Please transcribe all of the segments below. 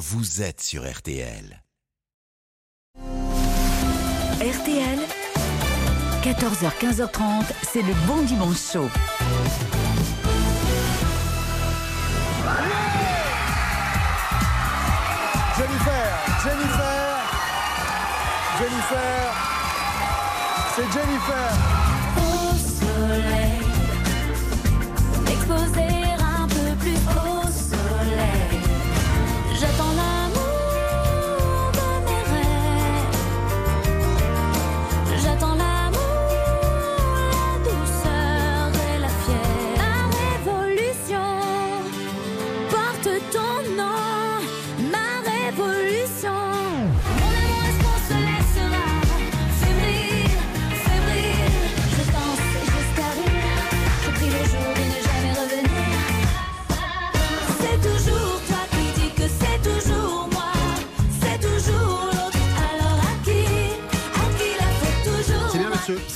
vous êtes sur RTL. RTL, 14h, 15h30, c'est le bon dimanche chaud. Jennifer, Jennifer, Jennifer, c'est Jennifer.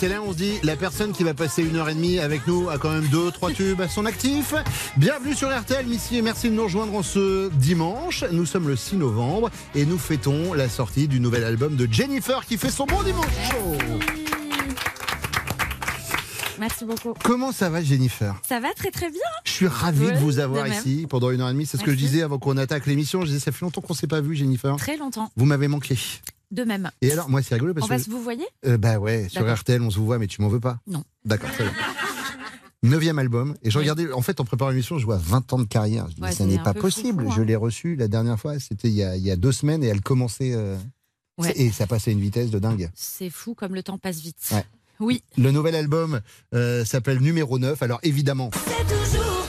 C'est là on se dit, la personne qui va passer une heure et demie avec nous a quand même deux, trois tubes à son actif. Bienvenue sur RTL, Missy, et merci de nous rejoindre en ce dimanche. Nous sommes le 6 novembre et nous fêtons la sortie du nouvel album de Jennifer qui fait son bon dimanche. Merci beaucoup. Comment ça va Jennifer? Ça va très très bien. Je suis ravi Ouais, de vous avoir de ici pendant une heure et demie. C'est ce que je disais avant qu'on attaque l'émission. Je disais, ça fait longtemps qu'on ne s'est pas vu Jennifer. Très longtemps. Vous m'avez manqué. De même. Et alors, moi, c'est rigolo parce On va que. se vous voyez? Euh, bah ouais, sur D'accord. RTL, on se vous voit, mais tu m'en veux pas? Non. D'accord, très bien. Neuvième album. Et je Oui. regardais, en fait, en préparant l'émission, je vois 20 ans de carrière. Je dis, Ouais, ça n'est pas possible. hein. Je l'ai reçu la dernière fois, c'était il, y a- il y a deux semaines, et elle commençait. euh, Ouais. Et ça passait à une vitesse de dingue. C'est fou comme le temps passe vite. Ouais. Oui. Le nouvel album euh, s'appelle Numéro 9. Alors évidemment, C'est toujours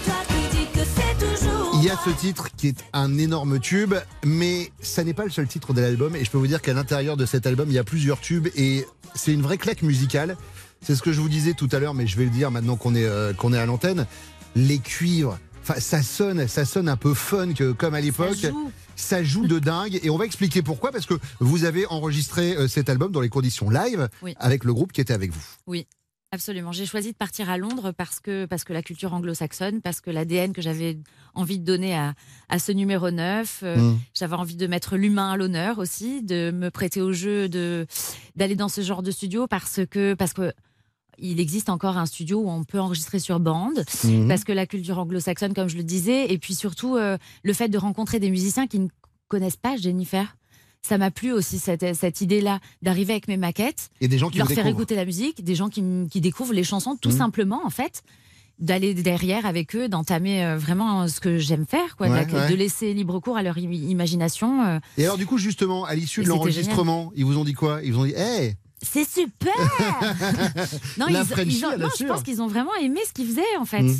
y a ce titre qui est un énorme tube, mais ça n'est pas le seul titre de l'album. Et je peux vous dire qu'à l'intérieur de cet album, il y a plusieurs tubes, et c'est une vraie claque musicale. C'est ce que je vous disais tout à l'heure, mais je vais le dire maintenant qu'on est, euh, qu'on est à l'antenne. Les cuivres, enfin, ça sonne, ça sonne un peu funk comme à l'époque. Ça joue. Ça joue de dingue et on va expliquer pourquoi parce que vous avez enregistré euh, cet album dans les conditions live Oui. avec le groupe qui était avec vous. Absolument. J'ai choisi de partir à Londres parce que, parce que la culture anglo-saxonne, parce que l'ADN que j'avais envie de donner à, à ce numéro 9, euh, Mm. j'avais envie de mettre l'humain à l'honneur aussi, de me prêter au jeu, d'aller dans ce genre de studio parce que parce que il existe encore un studio où on peut enregistrer sur bande, Mhm. parce que la culture anglo-saxonne, comme je le disais, et puis surtout euh, le fait de rencontrer des musiciens qui ne connaissent pas Jennifer. Ça m'a plu aussi cette, cette idée-là d'arriver avec mes maquettes, Et des gens qui de leur faire découvrent. écouter la musique, des gens qui, qui découvrent les chansons tout Mhm. simplement en fait, d'aller derrière avec eux, d'entamer euh, vraiment ce que j'aime faire, quoi, de Ouais, la- ouais. de laisser libre cours à leur imagination. euh. Et alors du coup justement à l'issue de l'enregistrement, ils vous ont dit quoi? Ils vous ont dit "Hey, C'est super Non, La ils, ont- non, je pense qu'ils ont vraiment aimé ce qu'ils faisaient en fait. Mhm.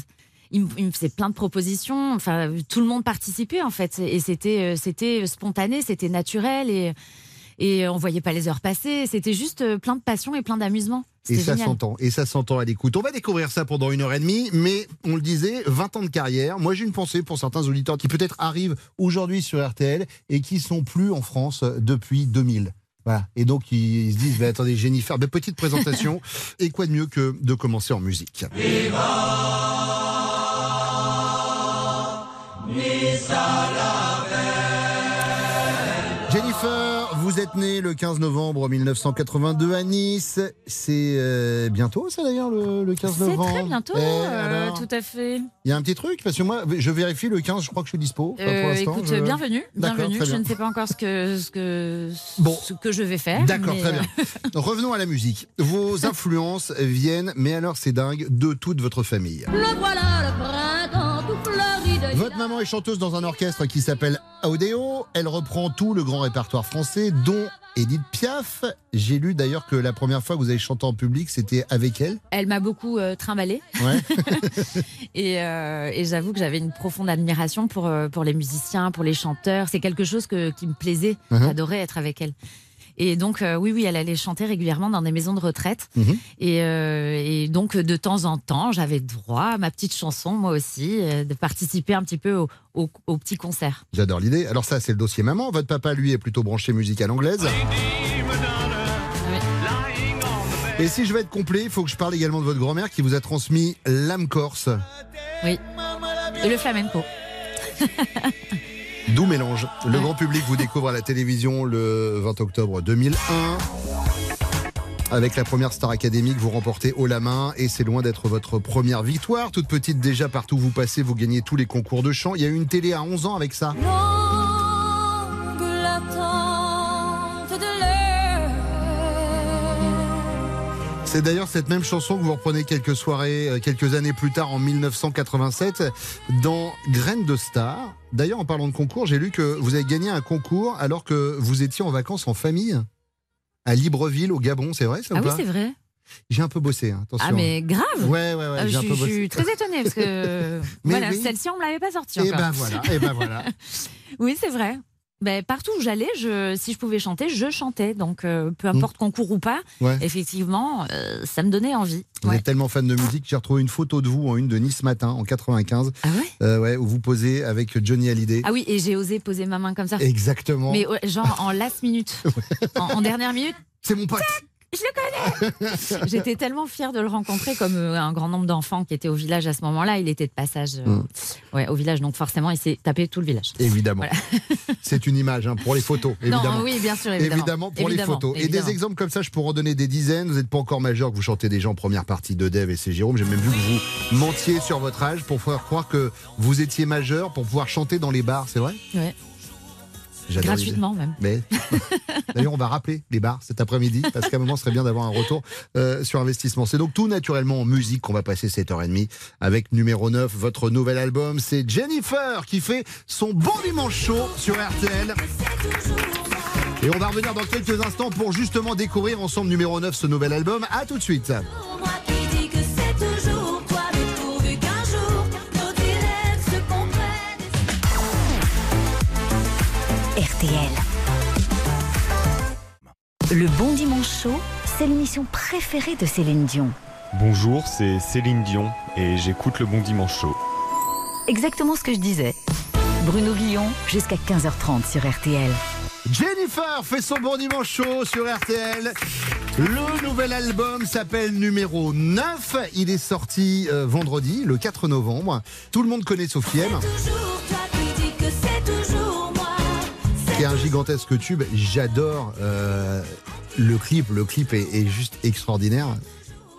Me- me faisaient plein de propositions, enfin tout le monde participait en fait, et c'était euh, c'était spontané, c'était naturel et et on voyait pas les heures passer. C'était juste euh, plein de passion et plein d'amusement. Et ça s'entend, et ça s'entend à l'écoute. On va découvrir ça pendant une heure et demie, mais on le disait, 20 ans de carrière. Moi, j'ai une pensée pour certains auditeurs qui peut-être arrivent aujourd'hui sur RTL et qui sont plus en France depuis 2000. Voilà. Et donc, ils se disent, bah, attendez, Jennifer, bah, petite présentation. et quoi de mieux que de commencer en musique? Jennifer, vous êtes née le 15 novembre 1982 à Nice. C'est euh, bientôt, ça d'ailleurs, le, le 15 C'est novembre très bientôt, Eh, euh, alors tout à fait. Il y a un petit truc, parce que moi, je vérifie le 15, je crois que je suis dispo. Pour Euh, écoute, je- bienvenue, D'accord, bienvenue. Je bien. ne sais pas encore ce que ce que Bon. ce que je vais faire. D'accord, mais, très euh, bien. Revenons à la musique. Vos influences viennent, mais alors c'est dingue, de toute votre famille. Le voilà le de Votre maman est chanteuse dans un orchestre qui s'appelle Audéo. Elle reprend tout le grand répertoire français, dont Edith Piaf. J'ai lu d'ailleurs que la première fois que vous avez chanté en public, c'était avec elle. Elle m'a beaucoup euh, trimballée Ouais. et, euh, et j'avoue que j'avais une profonde admiration pour euh, pour les musiciens, pour les chanteurs. C'est quelque chose que, qui me plaisait. Mhm. J'adorais être avec elle. Et donc euh, oui oui, elle allait chanter régulièrement dans des maisons de retraite. Mhm. Et, euh, et donc de temps en temps, j'avais droit à ma petite chanson moi aussi, euh, de participer un petit peu au, au, au petit concert. J'adore l'idée. Alors ça, c'est le dossier maman. Votre papa, lui, est plutôt branché musicale anglaise. Et si je vais être complet, il faut que je parle également de votre grand-mère qui vous a transmis l'âme corse. Et le flamenco. Doux mélange. Le grand public vous découvre à la télévision le 20 octobre 2001. Avec la première Star Academy que vous remportez haut la main et c'est loin d'être votre première victoire. Toute petite déjà, partout où vous passez, vous gagnez tous les concours de chant. Il y a eu une télé à 11 ans avec ça. Longue C'est d'ailleurs cette même chanson que vous reprenez quelques soirées, euh, quelques années plus tard en 1987 dans Graines de Star. D'ailleurs, en parlant de concours, j'ai lu que vous avez gagné un concours alors que vous étiez en vacances en famille à Libreville au Gabon, c'est vrai ça ou Ah oui, c'est vrai. J'ai un peu bossé, hein, attention. Ah, mais grave. Ouais, ouais, ouais, Euh, j'ai je, un peu je bossé. suis très étonnée parce que Mais voilà, oui. celle-ci on me l'avait pas sortie Et encore. ben voilà, et ben voilà. Oui, c'est vrai. Ben, partout où j'allais, je, si je pouvais chanter, je chantais. Donc, euh, peu importe concours ou pas, Mm. Ouais. effectivement, euh, ça me donnait envie. Vous Ouais. êtes tellement fan de musique, j'ai retrouvé une photo de vous en une de Nice Matin en 95, Ah ouais? Euh, ouais, où vous posez avec Johnny Hallyday. Ah oui, et j'ai osé poser ma main comme ça. Exactement. Mais genre en last minute, en, en dernière minute, C'est mon pote. Je le connais. J'étais tellement fière de le rencontrer, comme euh, un grand nombre d'enfants qui étaient au village à ce moment-là. Il était de passage euh, Mm. ouais, au village, donc forcément, il s'est tapé tout le village. Évidemment. C'est une image hein, pour les photos, évidemment. Non, oui, bien sûr, évidemment. Évidemment, pour les Évidemment, photos. Et des exemples comme ça, je pourrais en donner des dizaines. Vous n'êtes pas encore majeur, que vous chantez déjà en première partie de Dev et c'est Jérôme. J'ai même vu que vous mentiez sur votre âge pour faire croire que vous étiez majeur pour pouvoir chanter dans les bars, c'est vrai? Ouais. Gratuitement même. Mais d'ailleurs, on va rappeler les bars cet après-midi parce qu'à un moment, ce serait bien d'avoir un retour euh, sur investissement. C'est donc tout naturellement en musique qu'on va passer 7h30 avec numéro 9, votre nouvel album. C'est Jennifer qui fait son bon dimanche chaud sur RTL. Et on va revenir dans quelques instants pour justement découvrir ensemble numéro 9 ce nouvel album. À tout de suite. Le Bon Dimanche Chaud, c'est l'émission préférée de Céline Dion. Bonjour, c'est Céline Dion et j'écoute le Bon Dimanche Show. Exactement ce que je disais. Bruno Guillon, jusqu'à 15h30 sur RTL. Jennifer fait son bon dimanche chaud sur RTL. Le nouvel album s'appelle numéro 9. Il est sorti euh, vendredi, le 4 novembre. Tout le monde connaît Sofième, qui est un gigantesque tube. J'adore euh, le clip. Le clip est, est juste extraordinaire.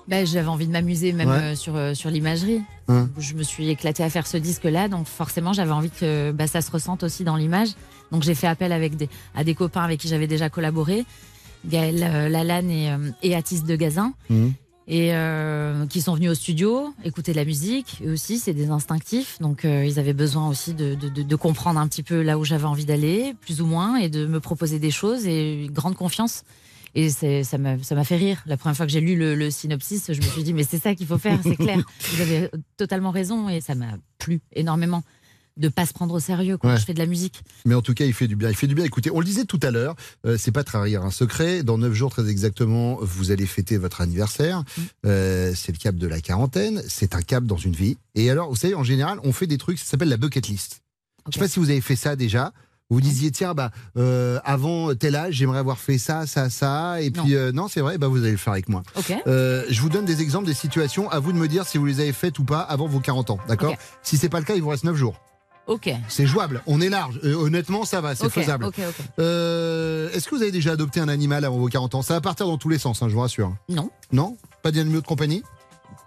Ben, J'avais envie de m'amuser même Ouais. euh, sur, euh, sur l'imagerie. Hein. Je me suis éclatée à faire ce disque-là, donc forcément j'avais envie que bah, ça se ressente aussi dans l'image. Donc j'ai fait appel avec des, à des copains avec qui j'avais déjà collaboré, Gaël euh, Lalanne et, et Atis de Gazin, Mhm. Et euh, qui sont venus au studio écouter de la musique. Eux aussi, c'est des instinctifs, donc euh, ils avaient besoin aussi de, de, comprendre un petit peu là où j'avais envie d'aller, plus ou moins, et de me proposer des choses et une grande confiance. Et ça m'a ça m'a fait rire. La première fois que j'ai lu le, le synopsis, je me suis dit, mais c'est ça qu'il faut faire, c'est clair. Vous avez totalement raison et ça m'a plu énormément de pas se prendre au sérieux quand Ouais. je fais de la musique. Mais en tout cas, il fait du bien. Il fait du bien. Écoutez, on le disait tout à l'heure, euh, c'est pas trahir un secret. Dans 9 jours, très exactement, vous allez fêter votre anniversaire. Euh, c'est le cap de la quarantaine. C'est un cap dans une vie. Et alors, vous savez, en général, on fait des trucs, ça s'appelle la bucket list. Je sais pas si vous avez fait ça déjà. Vous disiez, tiens, bah, euh, avant tel âge, j'aimerais avoir fait ça, ça, ça. Et puis, euh, non, c'est vrai, bah, vous allez le faire avec moi. Ok. Euh, je vous donne des exemples, des situations. À vous de me dire si vous les avez faites ou pas avant vos 40 ans. D'accord Ok. Si c'est pas le cas, il vous reste 9 jours. Ok. C'est jouable. On est large. Euh, honnêtement, ça va. C'est faisable. Euh, Est-ce que vous avez déjà adopté un animal avant vos 40 ans? Ça va partir dans tous les sens, hein, je vous rassure. Non. Non? Pas d'animaux de compagnie?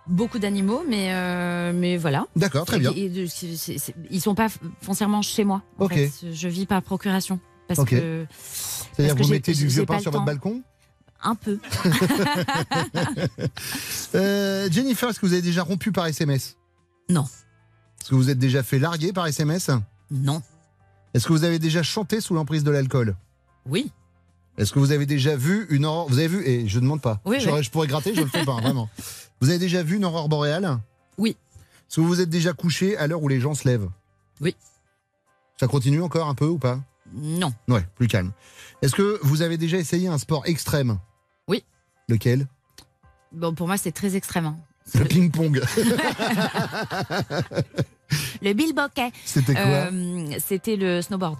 Beaucoup d'animaux, mais, euh, mais voilà. D'accord, très bien. Et- et ils sont pas foncièrement chez moi. en fait. Je vis par procuration. Parce que C'est-à-dire que vous mettez du vieux pain sur votre balcon? Un peu. Jennifer, est-ce que vous avez déjà rompu par SMS Non. Est-ce que vous êtes déjà fait larguer par SMS Non. Est-ce que vous avez déjà chanté sous l'emprise de l'alcool Oui. Est-ce que vous avez déjà vu une aurore Vous avez vu Et je ne demande pas. Oui, je, oui. je pourrais gratter, je le fais pas, hein, vraiment. Vous avez déjà vu une aurore boréale Oui. Est-ce que vous vous êtes déjà couché à l'heure où les gens se lèvent Oui. Ça continue encore un peu ou pas Non. Ouais, plus calme. Est-ce que vous avez déjà essayé un sport extrême Oui. Lequel Bon, pour moi, c'est très extrême. Le ping-pong. Le bilboquet. C'était quoi Euh, C'était le snowboard.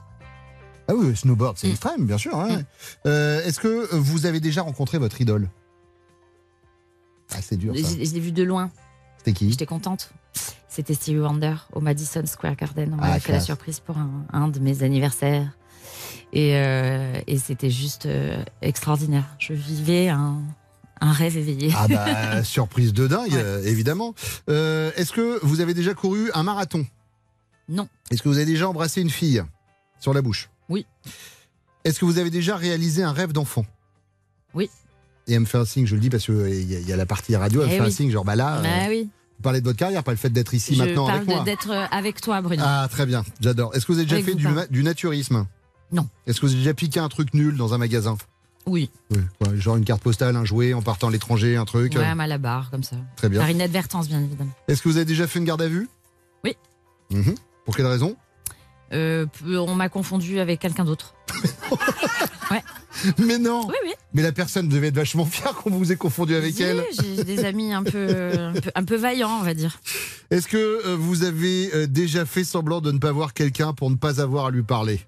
Ah oui, le snowboard, c'est Mm. extrême, bien sûr. Mm. Euh, Est-ce que vous avez déjà rencontré votre idole? Ah, c'est dur Je, ça. je l'ai vu de loin. C'était qui? J'étais contente. C'était Stevie Wonder au Madison Square Garden. On Ah, m'avait fait la surprise pour un, un de mes anniversaires. Et, euh, et c'était juste extraordinaire. Je vivais un, un rêve éveillé. Ah bah, surprise de dingue, Ouais. euh, évidemment. Euh, Est-ce que vous avez déjà couru un marathon? Non. Est-ce que vous avez déjà embrassé une fille sur la bouche? Oui. Est-ce que vous avez déjà réalisé un rêve d'enfant? Oui. Et elle me fait un signe, je le dis parce qu'il y, a- il y a la partie radio, elle me Eh fait un signe, genre bah là, euh, Bah oui. vous parlez de votre carrière, pas le fait d'être ici Je maintenant parle avec moi. d'être euh, avec toi, Bruno. Ah, très bien, j'adore. Est-ce que vous avez déjà Avec fait du, du naturisme? Non. Est-ce que vous avez déjà piqué un truc nul dans un magasin? Oui. Oui, quoi, genre une carte postale, un jouet en partant à l'étranger, un truc. Ouais, à la barre, comme ça. Très bien. Par inadvertance, bien évidemment. Est-ce que vous avez déjà fait une garde à vue? Oui. Mhm. Pour quelle raison? Euh, on m'a confondu avec quelqu'un d'autre. Mais non Oui, oui. Mais la personne devait être vachement fière qu'on vous ait confondu avec Si, elle. J'ai des amis un peu, un peu, un peu vaillants, on va dire. Est-ce que euh, vous avez euh, déjà fait semblant de ne pas voir quelqu'un pour ne pas avoir à lui parler?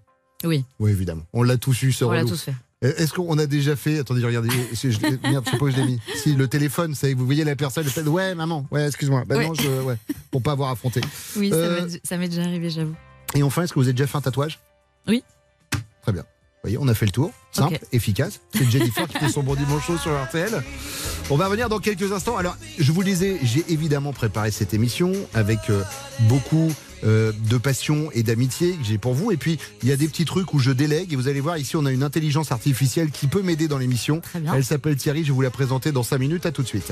Oui, Oui, évidemment. On l'a tous eu, ce on l'a tous fait. Euh, Est-ce qu'on a déjà fait. Attendez, regardez. je l'ai- Merde, je sais pas où je l'ai mis. Si, le téléphone, ça, vous voyez la personne, fait Ouais, maman, ouais, excuse-moi. Bah Ouais. non, je. Ouais. Pour pas avoir affronté. Oui, ça Euh, m'est- ça m'est déjà arrivé, j'avoue. Et enfin, est-ce que vous avez déjà fait un tatouage? Oui. Très bien. Vous voyez, on a fait le tour. Simple, efficace. C'est Jennifer qui fait son bon dimanche chaud sur RTL. On va revenir dans quelques instants. Alors, je vous le disais, j'ai évidemment préparé cette émission avec euh, beaucoup euh, de passion et d'amitié que j'ai pour vous. Et puis, il y a des petits trucs où je délègue. Et vous allez voir, ici, on a une intelligence artificielle qui peut m'aider dans l'émission. Elle s'appelle Thierry. Je vais vous la présenter dans 5 minutes. À tout de suite.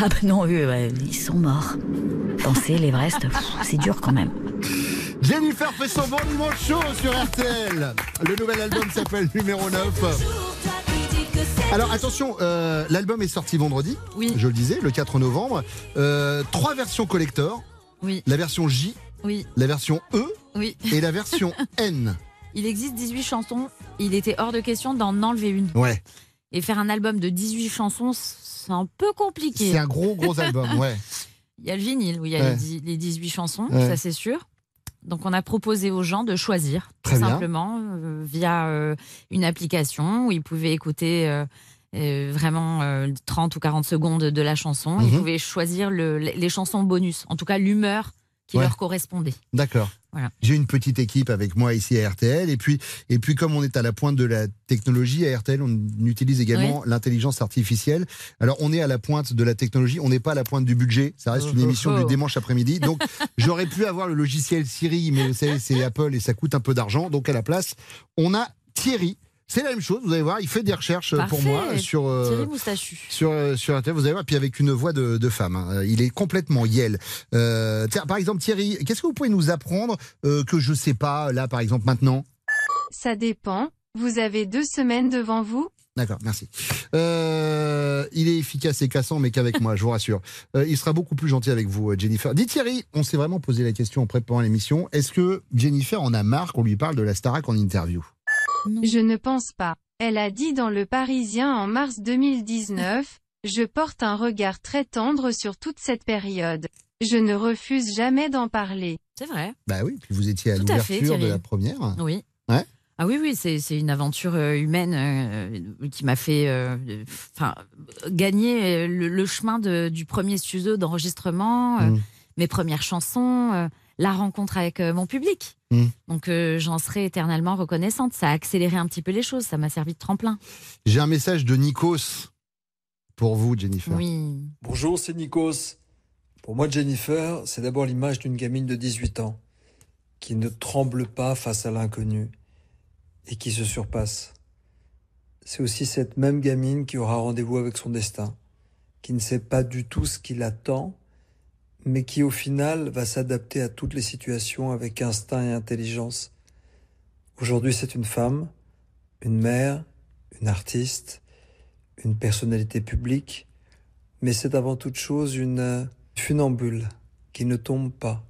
Ah ben non, eux, ouais, ils sont morts. Penser l'Everest, c'est dur quand même. Jennifer fait son bon dimanche chaud sur RTL. Le nouvel album s'appelle Numéro 9. Alors attention, euh, l'album est sorti vendredi, Oui, je le disais, le 4 novembre. Euh, trois versions collector, oui, la version J, oui, la version E oui. et la version N. Il existe 18 chansons. Il était hors de question d'en enlever une. Ouais, Et faire un album de 18 chansons, c'est un peu compliqué. c'est un gros gros album, ouais. Il y a le vinyle où il y a Ouais. les, dix- les 18 chansons, Ouais. ça c'est sûr. Donc on a proposé aux gens de choisir, Très tout bien. simplement, euh, via euh, une application où ils pouvaient écouter euh, vraiment euh, 30 ou 40 secondes de la chanson. Ils Mhm. pouvaient choisir le- les chansons bonus, en tout cas l'humeur qui Ouais. leur correspondait. D'accord. Voilà. J'ai une petite équipe avec moi ici à RTL et puis et puis comme on est à la pointe de la technologie à RTL, on utilise également l'intelligence artificielle. Alors on est à la pointe de la technologie, on n'est pas à la pointe du budget. Ça reste une Oh, oh, émission du oh. dimanche après-midi. Donc j'aurais pu avoir le logiciel Siri, mais vous savez c'est Apple et ça coûte un peu d'argent. Donc à la place, on a Thierry. C'est la même chose. Vous allez voir, il fait des recherches pour Parfait. moi sur. euh, Thierry Moustachu. sur, euh, sur Internet, vous allez voir, puis avec une voix de, de femme. hein. Il est complètement yel. Euh, tiens, par exemple, Thierry, qu'est-ce que vous pouvez nous apprendre euh, que je sais pas, là, par exemple, maintenant? Ça dépend. Vous avez deux semaines devant vous D'accord, merci. Euh, il est efficace et cassant, mais qu'avec moi, je vous rassure. Euh, il sera beaucoup plus gentil avec vous, euh, Jennifer. Dis Thierry, on s'est vraiment posé la question en préparant l'émission. Est-ce que Jennifer en a marre qu'on lui parle de la Starac en interview? Je ne pense pas. Elle a dit dans Le Parisien en mars 2019, Je porte un regard très tendre sur toute cette période. Je ne refuse jamais d'en parler. C'est vrai. Bah oui, puis vous étiez à Tout à fait, l'ouverture de la première. Oui. Ouais. Ah oui, oui, c'est c'est une aventure euh, humaine euh, qui m'a fait euh, enfin, gagner le, le chemin de- du premier studio d'enregistrement, euh, Mm. mes premières chansons, euh, la rencontre avec euh, mon public. Mm. Donc euh, j'en serai éternellement reconnaissante. Ça a accéléré un petit peu les choses, ça m'a servi de tremplin. J'ai un message de Nikos pour vous, Jennifer. Oui. Bonjour, c'est Nikos. Pour moi, Jennifer, c'est d'abord l'image d'une gamine de 18 ans qui ne tremble pas face à l'inconnu et qui se surpasse. C'est aussi cette même gamine qui aura rendez-vous avec son destin, qui ne sait pas du tout ce qui l'attend, mais qui au final va s'adapter à toutes les situations avec instinct et intelligence. Aujourd'hui, c'est une femme, une mère, une artiste, une personnalité publique, mais c'est avant toute chose une euh, funambule qui ne tombe pas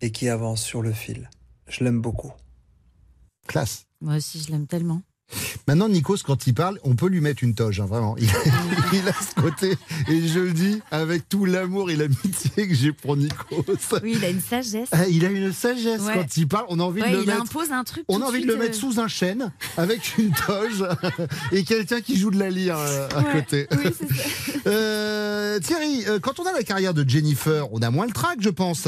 et qui avance sur le fil. Je l'aime beaucoup. Classe. Moi aussi, je l'aime tellement. Maintenant, Nikos, quand il parle, on peut lui mettre une toge, hein, vraiment. Il, il a ce côté, et je le dis avec tout l'amour et l'amitié que j'ai pour Nikos. Oui, il a une sagesse. Ah, Il a une sagesse Ouais. quand il parle. On a envie Ouais, de le il mettre. impose un truc. On a envie de le mettre euh, sous un chêne avec une toge et quelqu'un qui joue de la lyre euh, à Ouais, côté. Oui, c'est ça. Euh, Thierry, euh, quand on a la carrière de Jennifer, on a moins le trac, je pense.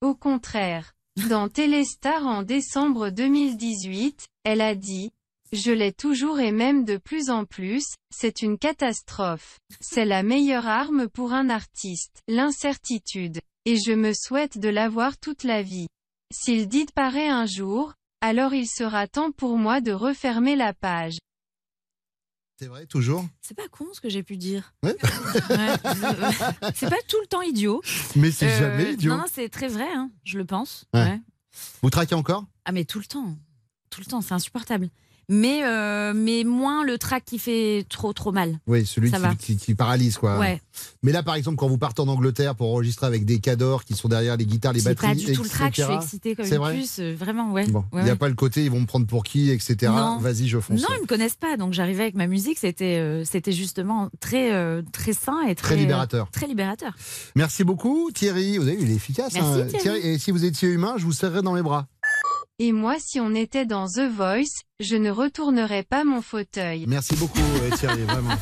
Au contraire. Dans Téléstar en décembre 2018, elle a dit Je l'ai toujours et même de plus en plus, c'est une catastrophe. C'est la meilleure arme pour un artiste, l'incertitude. Et je me souhaite de l'avoir toute la vie. S'il disparaît un jour, alors il sera temps pour moi de refermer la page. C'est vrai, toujours? C'est pas con ce que j'ai pu dire. Ouais. Ouais. c'est pas tout le temps idiot. Mais c'est Euh, jamais idiot. Non, non, c'est très vrai, hein, je le pense. Ouais. Ouais. Vous traquez encore? Ah, mais tout le temps. Tout le temps, c'est insupportable. Mais, euh, mais moins le track qui fait trop, trop mal. Oui, celui qui, va. qui- qui paralyse, quoi. Ouais. Mais là, par exemple, quand vous partez en Angleterre pour enregistrer avec des cadors qui sont derrière les guitares, les C'est batteries, pas du tout le track, je suis excitée comme C'est une vrai puce. euh, Vraiment, ouais. Bon, il Ouais, n'y a ouais. pas le côté, ils vont me prendre pour qui, etc. Vas-y, je fonce. Non, ils me connaissent pas, donc j'arrivais avec ma musique, c'était euh, c'était justement très euh, très sain et très Très libérateur. très libérateur. Merci beaucoup, Thierry. Vous avez vu, il est efficace. Merci, hein. Thierry. Et si vous étiez humain, je vous serrerais dans les bras. Et moi si on était dans The Voice, je ne retournerais pas mon fauteuil. Merci beaucoup, euh, Thierry, vraiment.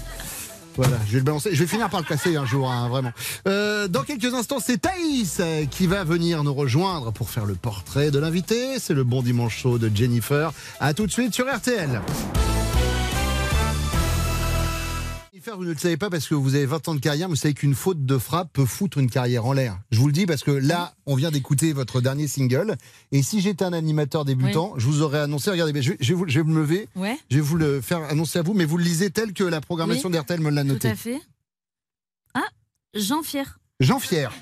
Voilà, je vais le balancer. Je vais finir par le casser un jour, hein, vraiment. Euh, dans quelques instants, c'est Thaïs euh, qui va venir nous rejoindre pour faire le portrait de l'invité. C'est le bon dimanche chaud de Jennifer. À tout de suite sur RTL. Vous ne le savez pas parce que vous avez 20 ans de carrière, mais vous savez qu'une faute de frappe peut foutre une carrière en l'air. Je vous le dis parce que là, on vient d'écouter votre dernier single. Et si j'étais un animateur débutant, je vous aurais annoncé, regardez, je, vais- je vais vous- je vais me lever, Ouais, je vais vous le faire annoncer à vous, mais vous le lisez tel que la programmation Oui, d'RTL me l'a tout noté. à fait. Ah, Jean Fier. Jean Fier.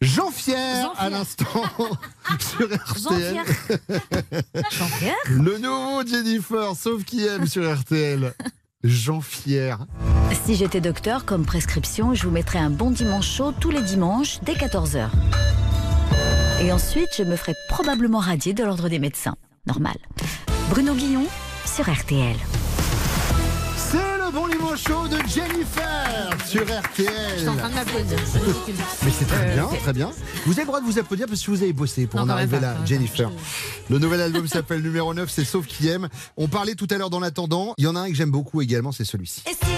Jean Fier, Jean à l'instant sur Jean RTL. Fier. Jean Fier. Le nouveau Jennifer, sauf qui aime sur RTL. Jean Fier. Si j'étais docteur, comme prescription, je vous mettrais un bon dimanche chaud tous les dimanches dès 14h. Et ensuite, je me ferais probablement radier de l'ordre des médecins. Normal. Bruno Guillon sur RTL. Bon dimanche chaud de Jennifer sur Je RTL. suis en train de m'applaudir. ridicule. Mais c'est très Euh, bien, ok. très bien. Vous avez le droit de vous applaudir parce que vous avez bossé pour Non, en arriver pas, là, Jennifer. pas. Le nouvel album s'appelle numéro 9, c'est Sauf qui aime. On parlait tout à l'heure dans l'attendant. Il y en a un que j'aime beaucoup également, c'est celui-ci. Et si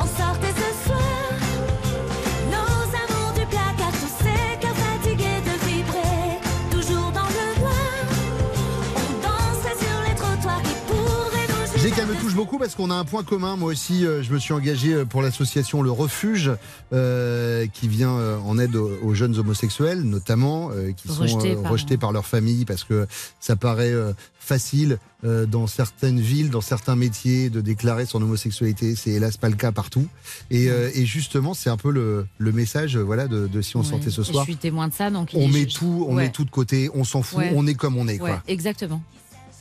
on sortait touche beaucoup parce qu'on a un point commun. Moi aussi, euh, je me suis engagé euh, pour l'association Le Refuge, euh, qui vient en aide aux, aux jeunes homosexuels, notamment, euh, qui sont Rejetés par- rejetés par leur famille parce que ça paraît facile euh, dans certaines villes, dans certains métiers, de déclarer son homosexualité. C'est hélas pas le cas partout. Et, euh, et justement, c'est un peu le, le message, voilà, de, de si on Ouais. sortait ce Et soir. Je suis témoin de ça, donc. On met je- tout, on ouais. met tout de côté, on s'en fout, Ouais. on est comme on est, quoi. exactement.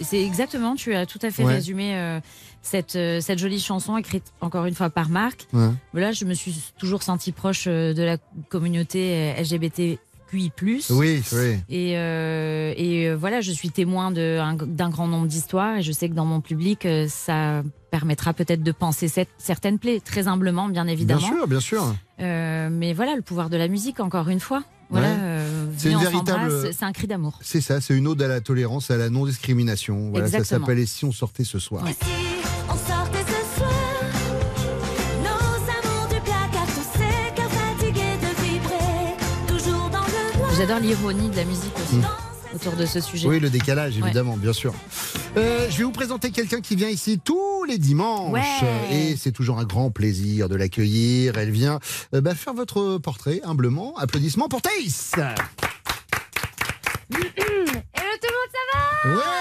C'est exactement, tu as tout à fait résumé euh, cette, euh, cette jolie chanson écrite encore une fois par Marc. Ouais. Je me suis toujours sentie proche euh, de la communauté euh, LGBTQI+. Oui, oui. Et, euh, et voilà, je suis témoin d'un grand nombre d'histoires et je sais que dans mon public, ça permettra peut-être de penser cette- certaines plaies, très humblement, bien Bien évidemment. sûr, bien sûr. Euh, mais voilà, le pouvoir de la musique, encore une fois. Voilà, Ouais. euh, C'est véritable- s'embrasse, C'est un cri d'amour. C'est ça, c'est une ode à la tolérance, à la non-discrimination. Voilà, ça s'appelle Et si on sortait ce soir? Ouais. Et si on sortait ce soir Nos amours du placard, tous ces cœurs fatigués de vibrer Toujours dans le noir J'adore l'ironie de la musique aussi autour de ce sujet. Oui, le décalage, Ouais. évidemment, bien sûr. Euh, je vais vous présenter quelqu'un qui vient ici tous les dimanches. Ouais. Et c'est toujours un grand plaisir de l'accueillir. Elle vient euh, bah, faire votre portrait, humblement. Applaudissements pour Thaïs Hello tout le monde, ça va? Ouais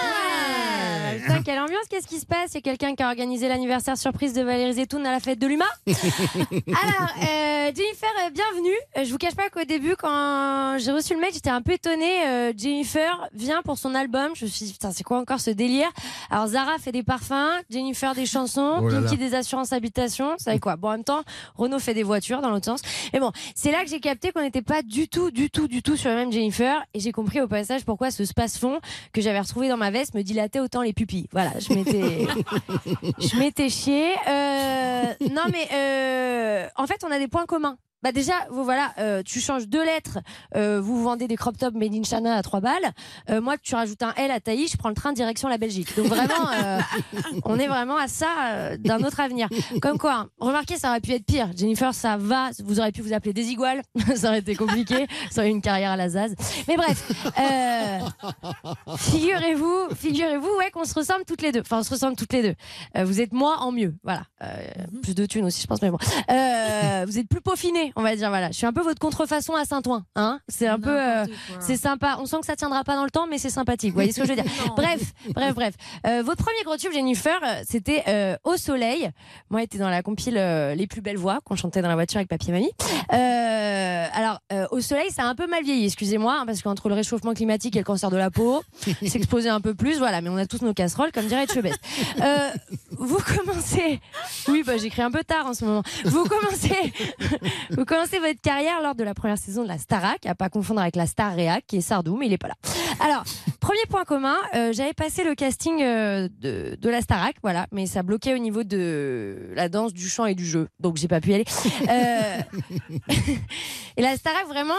Qu'est-ce qui se passe? Il y a quelqu'un qui a organisé l'anniversaire surprise de Valérie Zetoun à la fête de l'humain Alors, euh, Jennifer, euh, bienvenue. Euh, je vous cache pas qu'au début, quand j'ai reçu le mail, j'étais un peu étonnée. Euh, Jennifer vient pour son album. Je me suis dit, putain, c'est quoi encore ce délire? Alors, Zara fait des parfums, Jennifer des chansons, Oh là là. Pinky des assurances habitation. Vous savez quoi? Bon, en même temps, Renault fait des voitures dans l'autre sens. Mais bon, c'est là que j'ai capté qu'on n'était pas du tout, du tout, du tout sur la même Jennifer. Et j'ai compris au passage pourquoi ce space-fond que j'avais retrouvé dans ma veste me dilatait autant les pupilles. Voilà, je je m'étais chiée. Euh, non, mais euh, en fait, on a des points communs. Bah déjà, vous voilà, euh, tu changes deux lettres, euh, vous vendez des crop tops made in China à 3 balles. Euh, moi, tu rajoutes un L à Taï, je prends le train direction la Belgique. Donc vraiment, euh, on est vraiment à ça euh, d'un autre avenir. Comme quoi, hein, remarquez, ça aurait pu être pire. Jennifer, ça va, vous aurez pu vous appeler Desigual, ça aurait été compliqué, ça aurait eu une carrière à la Zaz. Mais bref, euh, figurez-vous, figurez-vous, ouais, qu'on se ressemble toutes les deux. Enfin, on se ressemble toutes les deux. Euh, vous êtes moi en mieux, voilà. Euh, Plus de thunes aussi, je pense, mais bon. Euh, vous êtes plus on va dire, voilà. Je suis un peu votre contrefaçon à Saint-Ouen, hein. C'est un peu, euh, c'est sympa. On sent que ça tiendra pas dans le temps, mais c'est sympathique. Vous voyez ce que je veux dire? Bref, bref, bref. Euh, votre premier gros tube, Jennifer, euh, c'était euh, Au Soleil. Moi, j'étais dans la compile euh, Les plus belles voix qu'on chantait dans la voiture avec papy et mamie. Euh, alors, euh, Au Soleil, ça a un peu mal vieilli, excusez-moi, hein, parce qu'entre le réchauffement climatique et le cancer de la peau, s'exposer un peu plus, voilà. Mais on a tous nos casseroles, comme dirait Chebest. Euh, vous commencez, oui, bah, j'écris un peu tard en ce moment. Vous commencez, vous commencez votre carrière lors de la première saison de la Starac, à pas confondre avec la Star qui est Sardou, mais il est pas là. Alors, premier point commun, euh, j'avais passé le casting euh, de, de la Starac, voilà, mais ça bloquait au niveau de la danse, du chant et du jeu, donc j'ai pas pu y aller. Euh, et la Starac, vraiment,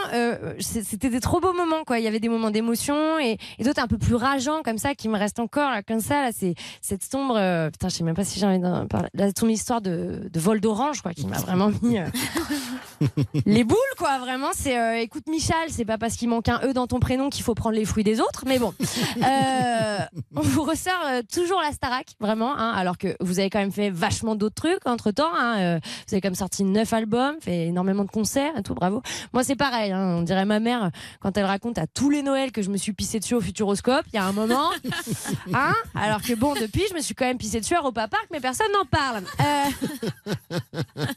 c'était des trop beaux moments, quoi. Il y avait des moments d'émotion et, et d'autres un peu plus rageants, comme ça, qui me restent encore, là, comme ça, là, c'est cette sombre, putain, je sais même pas si j'ai envie d'en parler, la sombre histoire de, de vol d'orange, quoi, qui m'a vraiment mis les boules, quoi, vraiment. C'est, écoute, Michel, c'est pas parce qu'il manque un E dans ton prénom qu'il faut prendre les fruits des autres, mais bon. Euh, on vous ressort euh, toujours la Starac, vraiment, hein, alors que vous avez quand même fait vachement d'autres trucs entre temps. Hein, euh, vous avez quand même sorti neuf albums, fait énormément de concerts et tout, bravo. Moi, c'est pareil, hein, on dirait ma mère quand elle raconte à tous les Noëls que je me suis pissé dessus au Futuroscope, il y a un moment. Hein alors que bon, depuis, je me suis quand même pissé dessus à Europa Park, mais personne n'en parle. Euh,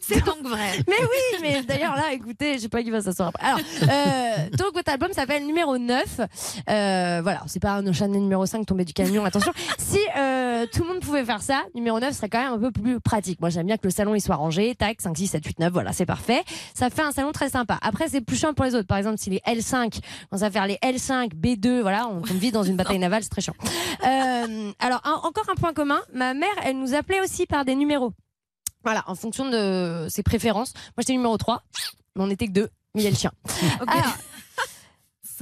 C'est donc vrai. mais oui, mais d'ailleurs là, écoutez, je sais pas qui va s'asseoir après. Alors, euh, donc votre album s'appelle numéro 9. Euh, voilà, c'est pas un Chanel numéro 5 tombé du camion, attention. Si euh, tout le monde pouvait faire ça, numéro 9 serait quand même un peu plus pratique. Moi, j'aime bien que le salon il soit rangé, tac, 5, 6, 7, 8, 9, voilà, c'est parfait. Ça fait un salon très sympa. Après, c'est plus chiant pour les autres. Par exemple, si les L5, on va faire les L5, B2, voilà, on tombe vite dans une bataille navale, c'est très chiant. Euh, alors, un- encore un point commun, ma mère, elle nous appelait aussi par des numéros. Voilà, en fonction de ses préférences. Moi, j'étais numéro 3, mais on n'était que deux. Mais il y a le chien. Alors,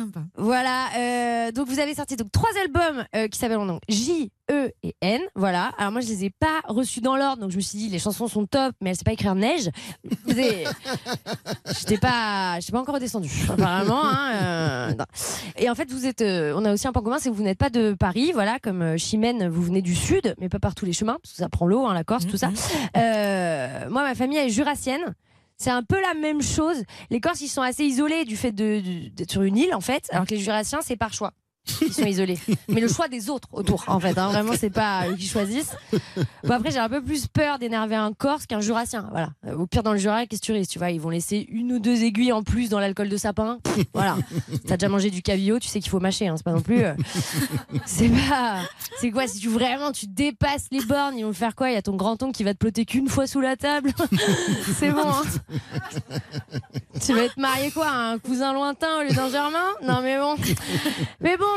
Sympa. voilà, euh, donc vous avez sorti donc trois albums euh, qui s'appellent donc J, E et N. Voilà. Alors moi je les ai pas reçus dans l'ordre, donc je me suis dit les chansons sont top, mais elle sait pas écrire neige. J'étais pas, j'étais pas encore redescendue apparemment. hein, euh. Et en fait vous êtes, on a aussi un point commun, c'est que vous n'êtes pas de Paris, voilà, comme Chimène, vous venez du sud, mais pas par tous les chemins, parce que ça prend l'eau, hein, la Corse, tout ça. Moi ma famille est jurassienne. C'est un peu la même chose. Les Corses, ils sont assez isolés du fait de- de- d'être sur une île, en fait, alors que les Jurassiens, c'est par choix. Ils sont isolés. Mais le choix des autres autour, en fait. hein. Vraiment, c'est pas eux qui choisissent. Bon, après, j'ai un peu plus peur d'énerver un Corse qu'un Jurassien. Voilà. Au pire, dans le Jura, qu'est-ce que tu risques Tu vois, ils vont laisser une ou deux aiguilles en plus dans l'alcool de sapin. Voilà. T'as déjà mangé du caviar, tu sais qu'il faut mâcher. Hein. C'est pas non plus. euh, C'est pas. C'est quoi? Si tu vraiment tu dépasses les bornes, ils vont faire quoi? Il y a ton grand-oncle qui va te ploter qu'une fois sous la table. c'est bon. hein. tu vas être marié quoi Un cousin lointain au lieu d'un germain? Non mais bon. Mais bon.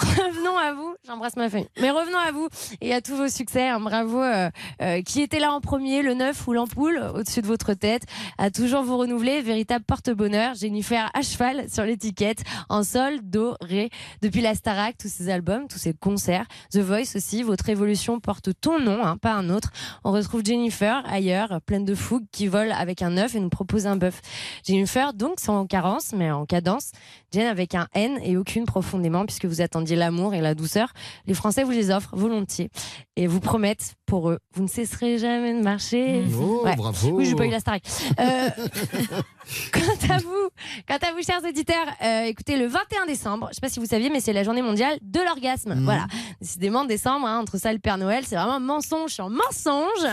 Revenons à vous, j'embrasse ma famille. Mais revenons à vous et à tous vos succès. hein. Bravo. euh, euh, qui était là en premier, le neuf ou l'ampoule au-dessus de votre tête, à toujours vous renouveler, véritable porte-bonheur. Jennifer à cheval sur l'étiquette, en sol, do, ré. Depuis la Starac, tous ces albums, tous ces concerts, The Voice aussi, votre évolution porte ton nom, hein, pas un autre. On retrouve Jennifer ailleurs, pleine de fougue, qui vole avec un œuf et nous propose un bœuf. Jennifer, donc, sans carence, mais en cadence. Jen avec un N et aucune profondément, puisque vous attendiez l'amour et la douceur. Les Français vous les offrent volontiers et vous promettent pour eux, vous ne cesserez jamais de marcher. Oh, Ouais. bravo. Oui, j'ai pas eu la Starac. Euh, quant à vous, quant à vous, chers auditeurs, euh, écoutez, le 21 décembre, je sais pas si vous saviez, mais c'est la journée mondiale de l'orgasme. Mhm. Voilà. Décidément, décembre, hein, entre ça et le Père Noël, c'est vraiment mensonge sur mensonge.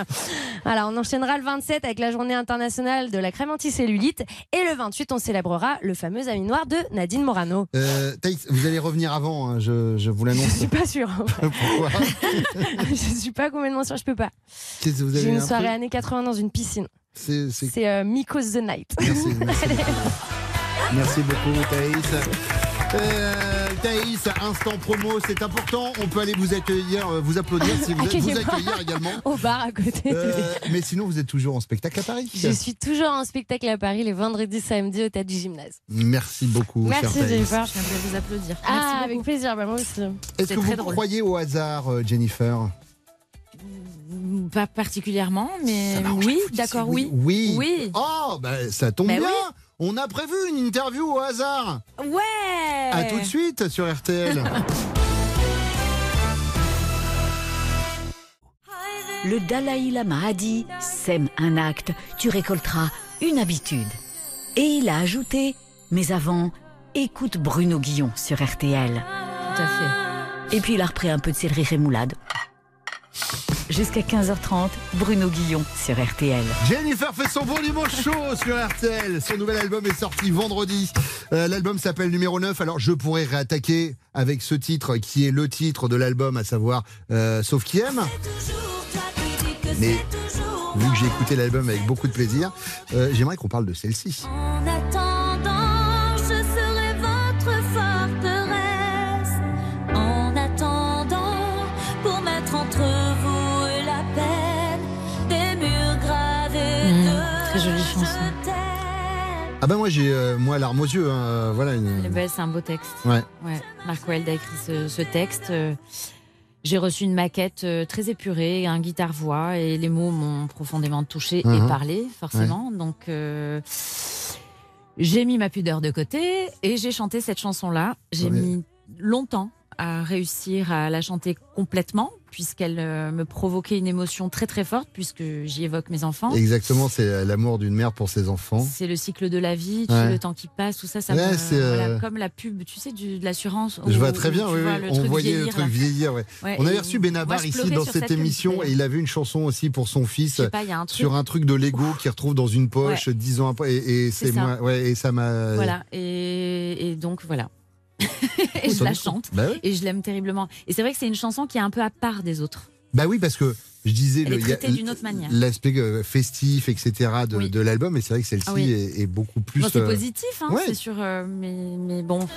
Voilà, on enchaînera le 27 avec la journée internationale de la crème anticellulite. Et le 28, on célébrera le fameux ami noir de Nadine Morano. Euh, Thaïs, vous allez revenir avant, hein, je, je vous Je l'annonce. suis pas sûre. Pourquoi? Je suis pas complètement sûre, je peux pas. J'ai une un soirée années 80 dans une piscine. C'est- c'est- C'est euh, Miko's the Night. Merci, merci. Merci beaucoup, Thaïs. Euh, Thaïs, instant promo, c'est important. On peut aller vous accueillir, euh, vous applaudir si vous, êtes, vous accueillir également. Au bar à côté. Euh, mais sinon, vous êtes toujours en spectacle à Paris. Je suis toujours en spectacle à Paris les vendredis, samedis au théâtre du gymnase. Merci beaucoup, Merci. Jennifer. Je viendrai vous applaudir. Ah, Merci avec plaisir, bah, moi aussi. Est-ce C'est que très vous drôle. croyez au hasard, euh, Jennifer? Pas particulièrement, mais oui, d'accord, oui. Oui. Oui. Oh, bah, ça tombe Bah bien. oui. On a prévu une interview au hasard. Ouais À tout de suite sur RTL. Le Dalai Lama a dit Sème un acte, tu récolteras une habitude. Et il a ajouté Mais avant, écoute Bruno Guillon sur RTL. Tout à fait. Et puis il a repris un peu de céleri rémoulade. Jusqu'à 15h30, Bruno Guillon sur RTL. Jennifer fait son bon dimanche chaud sur RTL. Son nouvel album est sorti vendredi. Euh, l'album s'appelle numéro 9. Alors je pourrais réattaquer avec ce titre qui est le titre de l'album, à savoir euh, Sauf qui aime. Mais vu que j'ai écouté l'album avec beaucoup de plaisir, euh, j'aimerais qu'on parle de celle-ci. Ah bah moi j'ai euh, moi larmes aux yeux. hein, voilà. une- Elle est belle, c'est un beau texte. Ouais. Ouais. Marc Wilde a écrit ce, ce texte. Euh, J'ai reçu une maquette euh, très épurée, un guitare-voix, et les mots m'ont profondément touchée Mhm. et parlé, forcément. Donc, euh, j'ai mis ma pudeur de côté et j'ai chanté cette chanson-là. J'ai Ouais. mis longtemps à réussir à la chanter complètement, puisqu'elle euh, me provoquait une émotion très très forte, puisque j'y évoque mes enfants. Exactement, c'est l'amour d'une mère pour ses enfants. C'est le cycle de la vie, tu Ouais. sais, le temps qui passe, tout ça, ça Ouais, me- c'est, euh, voilà, comme la pub, tu sais, du- de l'assurance. Je où- vois très bien, oui, vois oui. le on voyait vieillir, le truc vieillir. Ouais. On avait reçu Benabar ici dans cette émission et il avait une chanson aussi pour son fils pas, un sur un truc de Lego qu'il retrouve dans une poche dix ans après. Et, et C'est c'est ça. moi, ouais, et ça m'a. Voilà, et, et donc voilà. Et je ça la chante. Bah oui. Et je l'aime terriblement. Et c'est vrai que c'est une chanson qui est un peu à part des autres. Bah oui, parce que je disais est il y a traitée d'une autre manière. L'aspect euh, festif, etc. de, Oui. de l'album, et c'est vrai que celle-ci Ah oui. est, est beaucoup plus. Bon, c'est euh, positif, hein, ouais. c'est sûr, euh, mais, mais bon.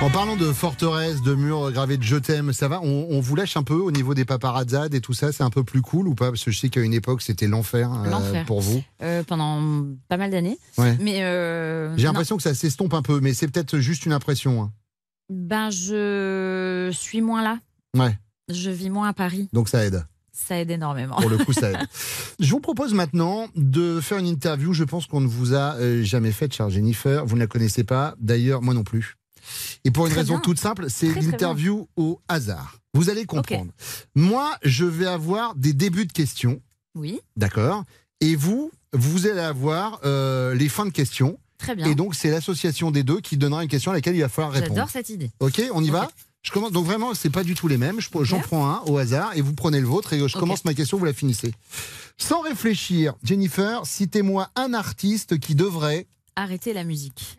En parlant de forteresse, de murs gravés de je t'aime, ça va on, on vous lâche un peu au niveau des paparazzades et tout ça C'est un peu plus cool ou pas? Parce que je sais qu'à une époque, c'était l'enfer euh, L'enfer. pour vous. euh, pendant pas mal d'années. Ouais. Mais euh, J'ai l'impression que ça s'estompe un peu, mais c'est peut-être juste une impression. hein. Ben, je suis moins là. Ouais, Je vis moins à Paris. donc ça aide. Ça aide énormément. Pour le coup, ça aide. Je vous propose maintenant de faire une interview. Je pense qu'on ne vous a euh, jamais faite, chère Jennifer. Vous ne la connaissez pas. D'ailleurs, moi non plus. Et pour une Très raison bien. toute simple, c'est l'interview au hasard. Vous allez comprendre. Moi, je vais avoir des débuts de questions, Oui, d'accord Et vous, vous allez avoir euh, les fins de questions. très bien. Et donc, c'est l'association des deux qui donnera une question à laquelle il va falloir répondre. J'adore cette idée. Ok, on y va? Je commence, donc vraiment, c'est pas du tout les mêmes. Je- J'en prends un au hasard et vous prenez le vôtre et je commence ma question, vous la finissez. Sans réfléchir, Jennifer, citez-moi un artiste qui devrait. Arrêtez la musique.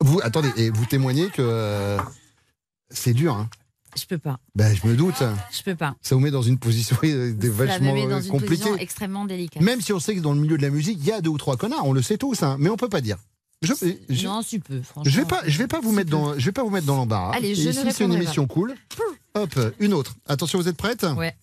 Vous attendez et vous témoignez que euh, c'est dur. Hein. Je peux pas. Ben, je me doute. Je peux pas. Ça vous met dans une position euh, vachement me dans euh, une compliquée. position extrêmement délicate. Même si on sait que dans le milieu de la musique, il y a deux ou trois connards, on le sait tous, hein, mais on peut pas dire. Je, je, non, tu peux. Franchement. je vais pas, je vais pas vous mettre dans, je vais pas vous mettre dans l'embarras. Allez, je Et Ici, c'est une émission cool. Hop, une autre. Attention, vous êtes prête Ouais.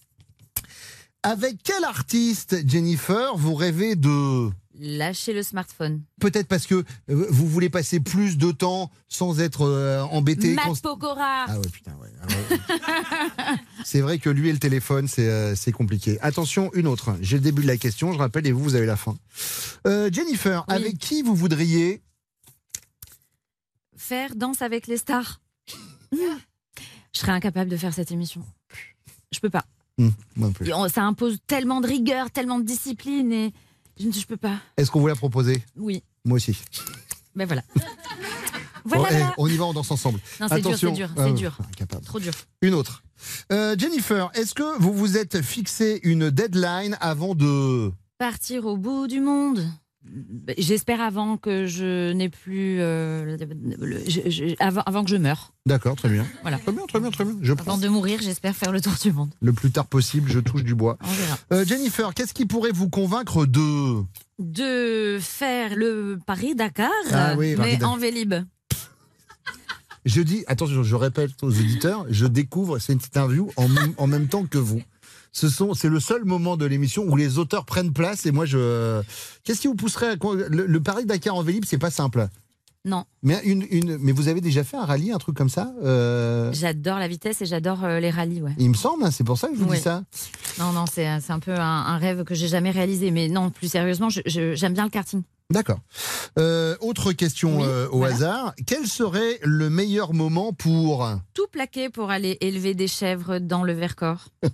Avec quel artiste, Jennifer, vous rêvez de Lâchez le smartphone. Peut-être parce que euh, vous voulez passer plus de temps sans être euh, embêté. Matt const- Pokora. Ah ouais, putain, ouais. Ah ouais. c'est vrai que lui et le téléphone, c'est euh, compliqué. Attention, une autre. J'ai le début de la question, je rappelle, et vous, vous avez la fin. Euh, Jennifer, Oui. avec qui vous voudriez Faire danse avec les stars. Je serais incapable de faire cette émission. Je peux pas. Hmm, on- Ça impose tellement de rigueur, tellement de discipline et je ne peux pas. Est-ce qu'on vous l'a proposé? Oui, Moi aussi. ben voilà. Voilà, Bon, eh, voilà. on y va, on danse ensemble. Non, c'est dur, c'est dur, Ah, c'est dur. incapable. Trop dur. Une autre. Euh, Jennifer, est-ce que vous vous êtes fixé une deadline avant de... Partir au bout du monde? J'espère avant que je n'ai plus. euh, le- je- je- avant, avant que je meure. D'accord, très bien. Voilà. Très bien, très bien, très bien. Je Avant de mourir, j'espère faire le tour du monde. le plus tard possible, je touche du bois. Euh, Jennifer, qu'est-ce qui pourrait vous convaincre de... De faire le Paris-Dakar, Ah oui, mais en Vélib. Je dis, attention, je répète aux auditeurs, je découvre cette interview en même temps que vous. Ce sont, c'est le seul moment de l'émission où les auteurs prennent place et moi je. Qu'est-ce qui vous pousserait à le, le Paris Dakar en Vélib, c'est pas simple. Non, Mais une, une, mais vous avez déjà fait un rallye, un truc comme ça Euh, j'adore la vitesse et j'adore euh, les rallyes, ouais. Il me semble, hein, c'est pour ça que je vous dis ça. Non, non, c'est c'est un peu un, un rêve que j'ai jamais réalisé. Mais non, plus sérieusement, j'aime bien le karting. D'accord. Euh, autre question Oui, au voilà. hasard. Quel serait le meilleur moment pour? Tout plaqué pour aller élever des chèvres dans le Vercors.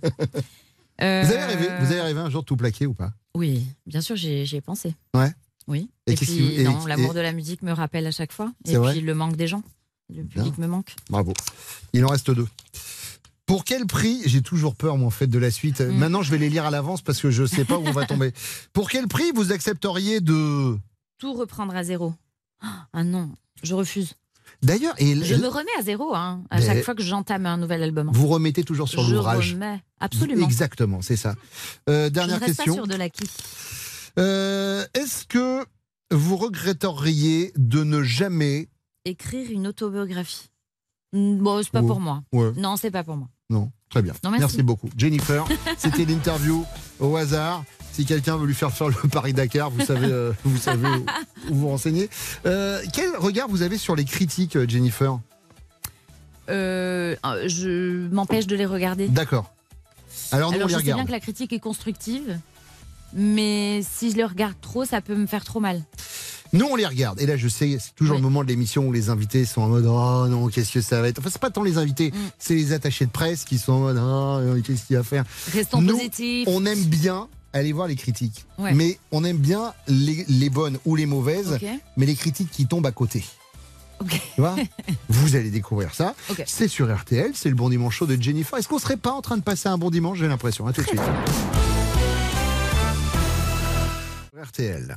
Vous avez rêvé Vous avez rêvé un jour tout plaquer ou pas? Oui, bien sûr, j'y ai pensé. Ouais. Oui. Et puis, qui- et- non, l'amour et- de la musique me rappelle à chaque fois. Et vrai puis le manque des gens. Le public me manque. Bravo. Il en reste deux. Pour quel prix? J'ai toujours peur, moi, en fait, de la suite. Mm. Maintenant, je vais les lire à l'avance parce que je ne sais pas où on va tomber. Pour quel prix vous accepteriez de. Tout reprendre à zéro. Ah non, je refuse. D'ailleurs, et Je me remets à zéro hein, à Mais- chaque fois que j'entame un nouvel album. vous remettez toujours sur je l'ouvrage. remets, absolument. Exactement, c'est ça. Euh, Je dernière ne reste question. pas sur de l'acquis. Euh, Est-ce que vous regretteriez de ne jamais. Écrire une autobiographie? Bon, c'est pas pour moi. Ouais. Non, c'est pas pour moi. Non, très bien. Non, merci. beaucoup. Jennifer, c'était l'interview au hasard. Si quelqu'un veut lui faire faire le Paris-Dakar, vous savez, euh, vous savez où, où vous renseigner. Euh, quel regard vous avez sur les critiques, euh, Jennifer? Euh, je m'empêche de les regarder. D'accord. Alors nous, Alors, on les je sais bien que la critique est constructive, mais si je les regarde trop, ça peut me faire trop mal. Nous, on les regarde. Et là, je sais, c'est toujours le moment de l'émission où les invités sont en mode Oh non, qu'est-ce que ça va être? Enfin, c'est pas tant les invités, Mm. c'est les attachés de presse qui sont en mode Oh, qu'est-ce qu'il y a à faire? Restons Nous, positifs. On aime bien aller voir les critiques. Ouais. Mais on aime bien les, les bonnes ou les mauvaises, mais les critiques qui tombent à côté. Ok. Tu vois? Vous allez découvrir ça. C'est sur RTL, c'est le bon dimanche show de Jennifer. Est-ce qu'on serait pas en train de passer un bon dimanche J'ai l'impression? À tout de suite. RTL.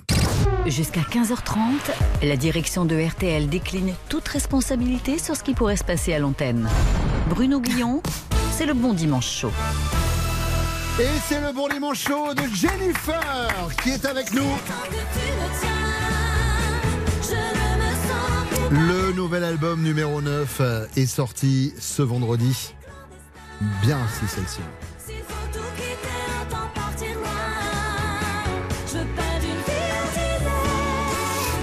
Jusqu'à 15h30, la direction de RTL décline toute responsabilité sur ce qui pourrait se passer à l'antenne. Bruno Guillon, c'est le bon dimanche chaud. Et c'est le bon dimanche show de Jennifer qui est avec nous. Le nouvel album numéro 9 euh, est sorti ce vendredi. Bien si celle-ci.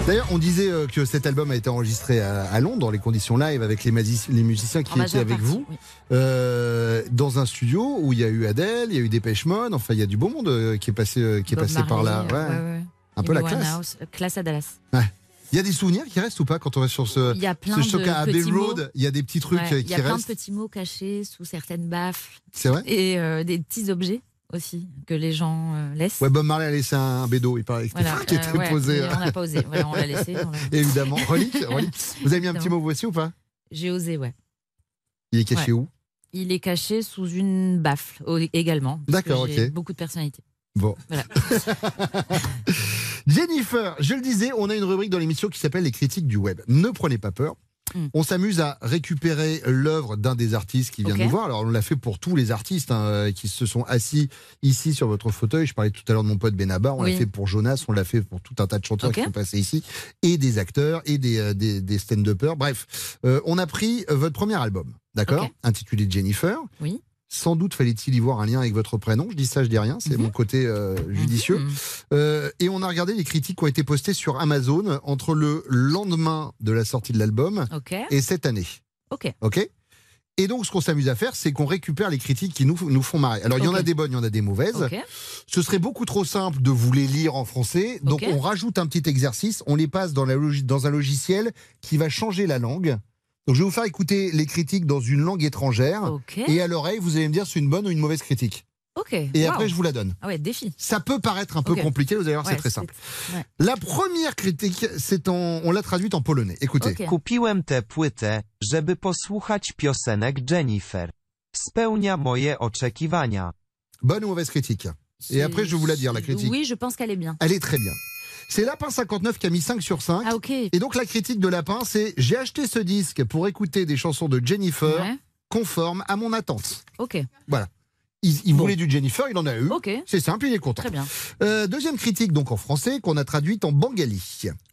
D'ailleurs, on disait euh, que cet album a été enregistré à, Londres, dans les conditions live, avec les, musiciens qui En étaient avec partie, vous, oui. euh, dans un studio où il y a eu Adele, il y a eu Dépêche Mode, enfin il y a du beau monde euh, qui est passé, qui est Bob passé par là. Ouais. ouais, ouais. Un peu la classe. Euh, classe à Dallas. Il y a des souvenirs qui restent ou pas quand on va sur ce, Il y a plein ce de choc à Abbey. Road Il y a des petits trucs Ouais, euh, il qui y a plein restent. de petits mots cachés sous certaines baffles. C'est vrai Et euh, des petits objets aussi que les gens euh, laissent. Ouais, Bob Marley a laissé un, bédo, il paraît, Voilà, qui était euh, ouais, posé. mais on n'a pas osé. Voilà, on l'a laissé. on l'a- Évidemment. Relique, relique. Vous avez mis un petit mot vous aussi ou pas? J'ai osé, ouais. Il est caché où? Il est caché sous une baffle également. D'accord, ok. Beaucoup de personnalité. Bon. Voilà. Jennifer, je le disais, on a une rubrique dans l'émission qui s'appelle les critiques du web. Ne prenez pas peur. Mm. On s'amuse à récupérer l'œuvre d'un des artistes qui vient Ok. nous voir. Alors, on l'a fait pour tous les artistes hein, euh, qui se sont assis ici sur votre fauteuil. Je parlais tout à l'heure de mon pote Benabar. On Oui. l'a fait pour Jonas, on l'a fait pour tout un tas de chanteurs qui sont passés ici, et des acteurs, et des, euh, des, des stand-uppers. Bref, euh, on a pris votre premier album, d'accord. Intitulé Jennifer. Oui. Sans doute fallait-il y voir un lien avec votre prénom. Je dis ça, je dis rien. C'est Mhm. mon côté euh, judicieux. Mhm. Euh, et on a regardé les critiques qui ont été postées sur Amazon entre le lendemain de la sortie de l'album et cette année. Ok. Ok Et donc, ce qu'on s'amuse à faire, c'est qu'on récupère les critiques qui nous, nous font marrer. Alors, il y en a des bonnes, il y en a des mauvaises. Ce serait beaucoup trop simple de vous les lire en français. Donc, on rajoute un petit exercice. On les passe dans, la logi- dans un logiciel qui va changer la langue. Donc, je vais vous faire écouter les critiques dans une langue étrangère. Et à l'oreille, vous allez me dire si c'est une bonne ou une mauvaise critique. Et Wow. après, je vous la donne. Ah ouais, défi. Ça peut paraître un peu compliqué, vous allez voir, Ouais, c'est très simple. ouais. La première critique, c'est en, on l'a traduite en polonais. Écoutez. Kupiłem tę płytę, żeby posłuchać piosenek Jennifer. Spełnia moje oczekiwania. Bonne ou mauvaise critique Et après, je vais vous la dire, la critique. Oui, je pense qu'elle est bien. Elle est très bien. C'est Lapin59 qui a mis 5 sur 5. Ah ok. Et donc la critique de Lapin, c'est j'ai acheté ce disque pour écouter des chansons de Jennifer Ouais. conformes à mon attente. Ok. Voilà. Il, il voulait du Jennifer, il en a eu. Ok. C'est simple, il est content. Très bien. Euh, deuxième critique donc en français qu'on a traduite en bengali.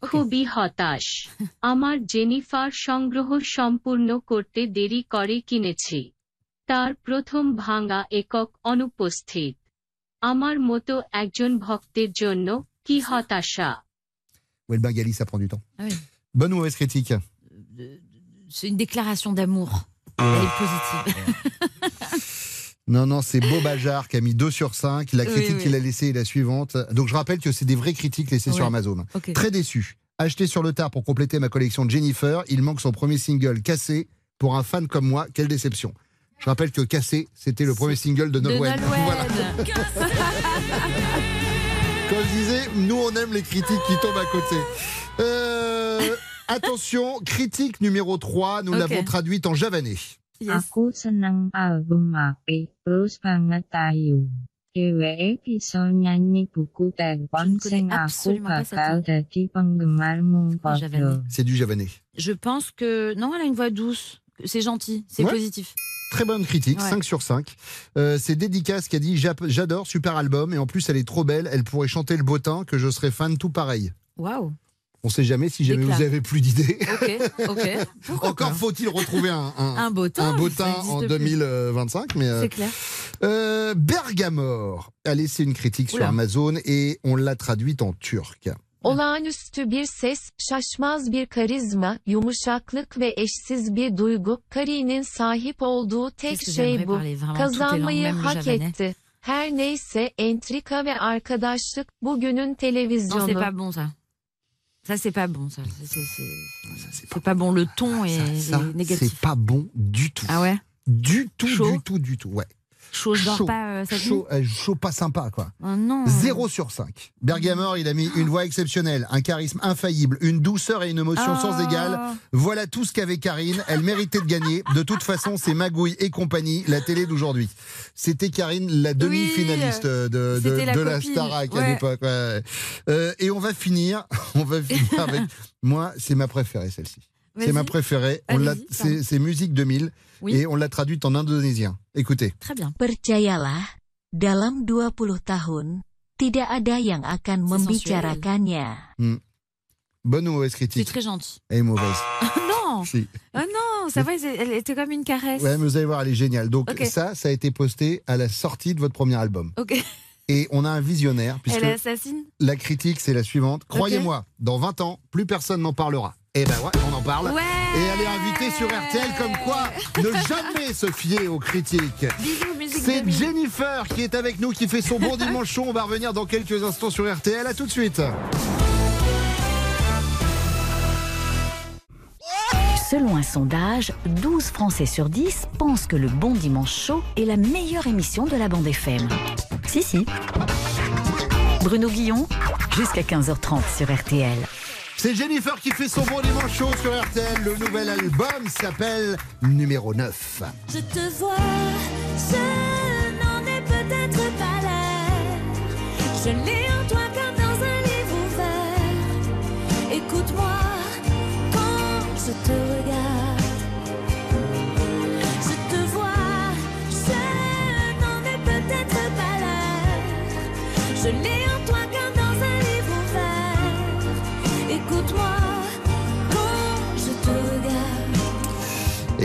খুবই হতাশ আমার জেনিফার সংগ্রহ সম্পূর্ণ করতে দেরি করে কিনেছি তার প্রথম ভাঙা একক অনুপস্থিত আমার মতো একজন ভক্তের জন্য qui Hatasha. Ouais, le Bengali, ça prend du temps. Ah Bonne ou mauvaise critique? Euh, c'est une déclaration d'amour. Elle est positive. non, non, c'est Beau qui a mis 2 sur 5. La critique oui, qu'il a laissée est la suivante. Donc je rappelle que c'est des vraies critiques laissées sur Amazon. Très déçu. Acheté sur le tard pour compléter ma collection de Jennifer, il manque son premier single Cassé. Pour un fan comme moi, quelle déception. Je rappelle que Cassé, c'était le premier single de Nolwenn. Voilà. Nous on aime les critiques qui tombent à côté. Euh, attention, critique numéro 3, nous l'avons traduite en javanais. Yes. Aku senang album Api, terus banget tayu. Dheweke bisa nyanyi buku Je telepon ne connais sing aku absolument pas cette bakal dadi penggemarmu padha. javanais. C'est du javanais. Je pense que non, elle a une voix douce. C'est gentil, c'est Ouais. positif. Très bonne critique, Ouais. 5 sur 5. Euh, c'est Dédicace qui a dit J'adore, super album, et en plus elle est trop belle, elle pourrait chanter le bottin, que je serais fan tout pareil. Waouh. On sait jamais si jamais vous avez plus d'idées. Encore faut-il retrouver un, un, Un beau temps. un beau teint en plus. 2025. Mais euh, C'est clair. euh, Bergamor a laissé une critique sur. Amazon et on l'a traduite en turc. Olağanüstü bir ses, şaşmaz bir karizma, yumuşaklık ve eşsiz bir duygu, Kari'nin sahip olduğu tek şey bu. Kazanmayı hak etti. Her neyse entrika ve arkadaşlık bugünün Non, televizyonu. c'est pas bon ça. Ça, c'est pas bon ça. C'est- c'est- c'est- Ça, c'est C'est pas bon. Le ton est, ça, ça, est négatif. c'est pas bon du tout. Ah ouais Du tout, Chaud. du tout, du tout. Ouais. Chaud, je dors Chaud. pas euh, cette Chaud, euh, chaud pas sympa, quoi. Oh non. 0 sur 5. Bergamor, il a mis une voix exceptionnelle, un charisme infaillible, une douceur et une émotion Ah. sans égale. Voilà tout ce qu'avait Karine. Elle méritait de gagner. De toute façon, c'est Magouille et compagnie, la télé d'aujourd'hui. C'était Karine, la demi-finaliste de, la de la à l'époque. ouais. Euh, et on va finir, on va finir avec. Moi, c'est ma préférée, celle-ci. C'est ma préférée. C'est c'est Musique 2000 Oui. et on l'a traduite en indonésien. Écoutez. Très bien. Percayalah, dalam 20 tahun, tidak ada yang akan membicarakannya. Hmm. Bonne ou mauvaise C'est critique très gentil. Elle est mauvaise. non. Si. Ah non, ça va, c'est- elle était comme une caresse. Ouais, mais vous allez voir, elle est géniale. Donc ça, ça a été posté à la sortie de votre premier album. Ok. Et on a un visionnaire, puisque Elle assassine? la critique, c'est la suivante. Croyez-moi, dans 20 ans, plus personne n'en parlera. Et ben ouais, on en parle. Ouais. Et elle est invitée sur RTL comme quoi ne jamais se fier aux critiques. Bisous, musique C'est 2000. Jennifer qui est avec nous, qui fait son bon dimanche chaud. On va revenir dans quelques instants sur RTL. À tout de suite. Selon un sondage, 12 Français sur 10 pensent que le Bon Dimanche Chaud est la meilleure émission de la bande FM. Si, si. Bruno Guillon, jusqu'à 15h30 sur RTL. C'est Jennifer qui fait son bon dimanche chaud sur RTL. Le nouvel album s'appelle Numéro 9. Je te vois, je n'en ai peut-être pas l'air. Je l'ai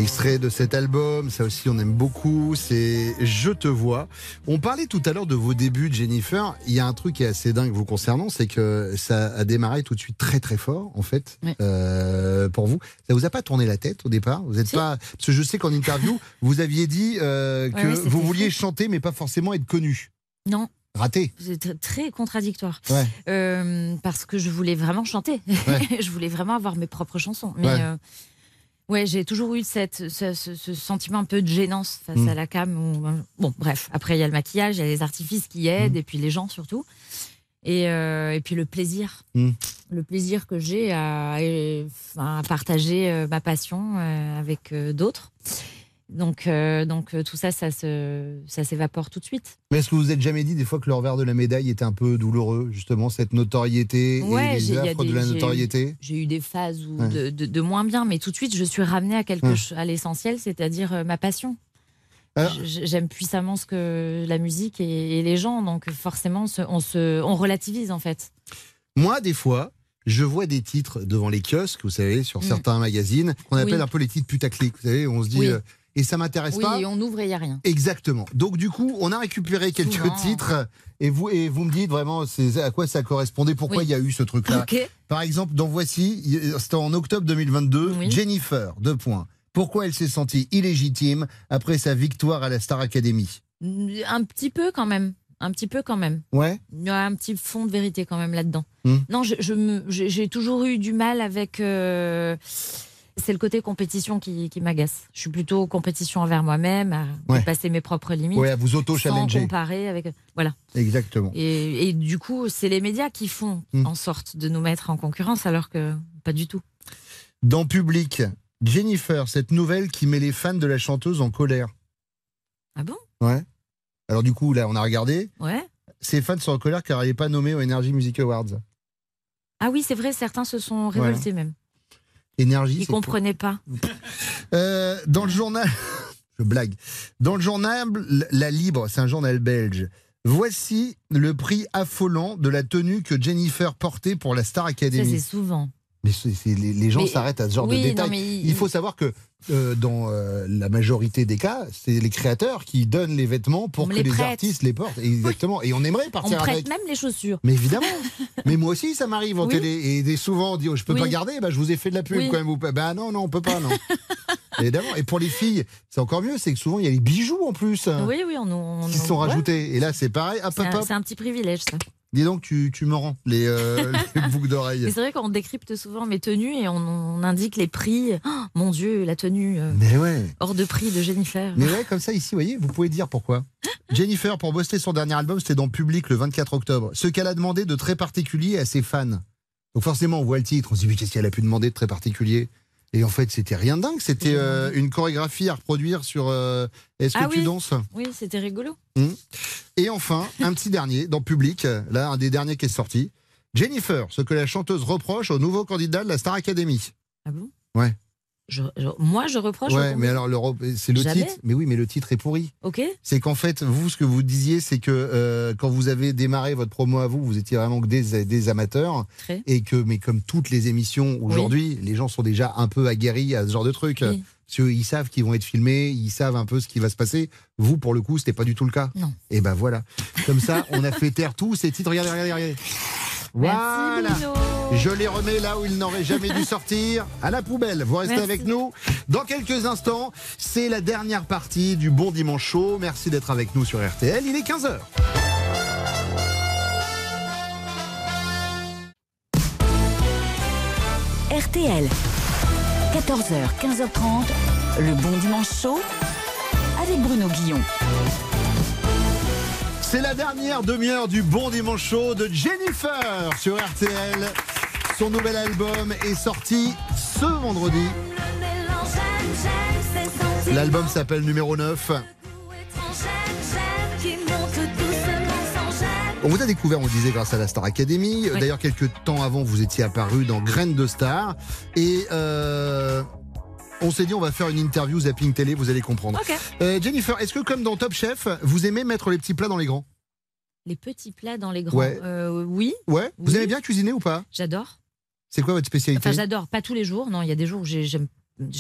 Extrait de cet album, ça aussi on aime beaucoup, c'est Je te vois. On parlait tout à l'heure de vos débuts de Jennifer. Il y a un truc qui est assez dingue vous concernant, c'est que ça a démarré tout de suite très très fort en fait euh, pour vous. Ça vous a pas tourné la tête au départ? Vous êtes Si. pas parce que je sais qu'en interview vous aviez dit euh, que Ouais, vous vouliez chanter mais pas forcément être connu. Non. Raté. C'est tr- très contradictoire. Ouais. Euh, parce que je voulais vraiment chanter. Ouais. je voulais vraiment avoir mes propres chansons. Mais Ouais. euh, Ouais, j'ai toujours eu cette, ce, ce- ce sentiment un peu de gênance face Mm. à la cam. où, euh, bon, bref, après il y a le maquillage, il y a les artifices qui aident, et puis les gens surtout. Et, euh, et puis le plaisir. Mm. Le plaisir que j'ai à, partager euh, ma passion avec d'autres. Donc, euh, donc euh, tout ça, ça se, ça s'évapore tout de suite. Mais est-ce que vous vous êtes jamais dit des fois que le revers de la médaille était un peu douloureux, justement, cette notoriété Ouais, et les affres de la notoriété? J'ai eu des phases où Ouais. de, de- de moins bien, mais tout de suite, je suis ramenée à quelque Ouais. à l'essentiel, c'est-à-dire euh, ma passion. J- J'aime puissamment ce que la musique et, et les gens, donc forcément, se- on, se, on relativise en fait. Moi, des fois, je vois des titres devant les kiosques, vous savez, sur Mm. certains magazines, qu'on appelle Oui. un peu les titres putaclic. Vous savez, on se dit. Oui. euh, et ça m'intéresse Oui, pas. et on ouvre et il n'y a rien. Exactement. Donc du coup, on a récupéré quelques Souvent. titres et vous et vous me dites vraiment à quoi ça correspondait, pourquoi Oui. il y a eu ce truc-là? Par exemple, dans Voici, c'était en octobre 2022, Jennifer, deux points. Pourquoi elle s'est sentie illégitime après sa victoire à la Star Academy? Un petit peu quand même. Un petit peu quand même. Ouais. Il y a un petit fond de vérité quand même là-dedans. Hmm. Non, je, je j'ai j'ai toujours eu du mal avec. euh, c'est le côté compétition qui, qui m'agace. Je suis plutôt compétition envers moi-même, à Ouais. dépasser mes propres limites. Ouais, à vous Sans auto-challenger. comparer avec. Voilà. Exactement. Et, et du coup, c'est les médias qui font Hmm. en sorte de nous mettre en concurrence, alors que pas du tout. Dans Public, Jennifer, cette nouvelle qui met les fans de la chanteuse en colère. Ah bon? Ouais. Alors du coup, là, on a regardé. Ouais. Ses fans sont en colère car elle n'est pas nommée aux Energy Music Awards. Ah oui, c'est vrai, certains se sont révoltés même. Énergie. Quoi comprenaient pas. Euh, dans le journal, je blague. Dans le journal La Libre, c'est un journal belge. Voici le prix affolant de la tenue que Jennifer portait pour la Star Ça, Academy. c'est souvent. Mais les, les gens s'arrêtent à ce genre oui, de non, détails. mais il- faut savoir que euh, dans euh, la majorité des cas, c'est les créateurs qui donnent les vêtements pour On que les artistes les portent. Exactement. Et on aimerait On partir prête avec. même les chaussures. Mais évidemment. Mais moi aussi, ça m'arrive en Oui. télé. Et souvent, on dit, oh, je peux pas garder. Bah, je vous ai fait de la pub quand même. Vous Bah non, non, on peut pas, non. Évidemment. Et pour les filles, c'est encore mieux. C'est que souvent, il y a les bijoux en plus Oui, oui, on, on- qui on- sont ouais. rajoutés. Et là, c'est pareil. Un, c'est un petit privilège, ça. Dis donc, tu, tu me rends les, euh, les boucles d'oreilles. C'est vrai qu'on décrypte souvent mes tenues et on, on indique les prix. Oh, mon Dieu, la tenue euh, Mais ouais. hors de prix de Jennifer. Mais ouais, comme ça, ici, vous voyez, vous pouvez dire pourquoi. Jennifer, pour bosser son dernier album, c'était dans Public le 24 octobre. Ce qu'elle a demandé de très particulier à ses fans. Donc forcément, on voit le titre, on se dit, mais qu'est-ce qu'elle a pu demander de très particulier? Et en fait, c'était rien de dingue. C'était euh, une chorégraphie à reproduire sur euh, Est-ce que Ah tu oui. danses? Oui, c'était rigolo. Hmm. Et enfin, un petit dernier, dans Public, là, un des derniers qui est sorti. Jennifer, ce que la chanteuse reproche au nouveau candidat de la Star Academy. Ah bon? Ouais. Je- je- moi, je reproche. Ouais, mais alors, c'est le Jamais. titre. Mais oui, mais le titre est pourri. Ok. C'est qu'en fait, vous, ce que vous disiez, c'est que euh, quand vous avez démarré votre promo à vous, vous étiez vraiment que des, des amateurs. Très. Et que, mais comme toutes les émissions aujourd'hui, les gens sont déjà un peu aguerris à ce genre de truc. Oui. Parce qu'ils savent qu'ils vont être filmés, ils savent un peu ce qui va se passer. Vous, pour le coup, c'était pas du tout le cas. Non. Et ben voilà. Comme ça, on a fait taire tous ces titres. Regardez, regardez, regardez. Voilà. Bruno. Je les remets là où ils n'auraient jamais dû sortir, à la poubelle. Vous restez Merci. avec nous. Dans quelques instants, c'est la dernière partie du Bon Dimanche Show. Merci d'être avec nous sur RTL. Il est 15h. RTL. 14h, 15h30, le bon dimanche chaud avec Bruno Guillon. C'est la dernière demi-heure du Bon Dimanche Show de Jennifer sur RTL. Son nouvel album est sorti ce vendredi. L'album s'appelle numéro 9. On vous a découvert, on le disait, grâce à la Star Academy. Oui. D'ailleurs, quelques temps avant, vous étiez apparu dans Graines de Star. Et euh, on s'est dit, on va faire une interview Zapping Télé, vous allez comprendre. Euh, Jennifer, est-ce que comme dans Top Chef, vous aimez mettre les petits plats dans les grands? Les petits plats dans les grands. Ouais. Euh, oui, Ouais Vous Oui. aimez bien cuisiner ou pas? J'adore. C'est quoi votre spécialité? Enfin, j'adore. Pas tous les jours. Non, il y a des jours où j'ai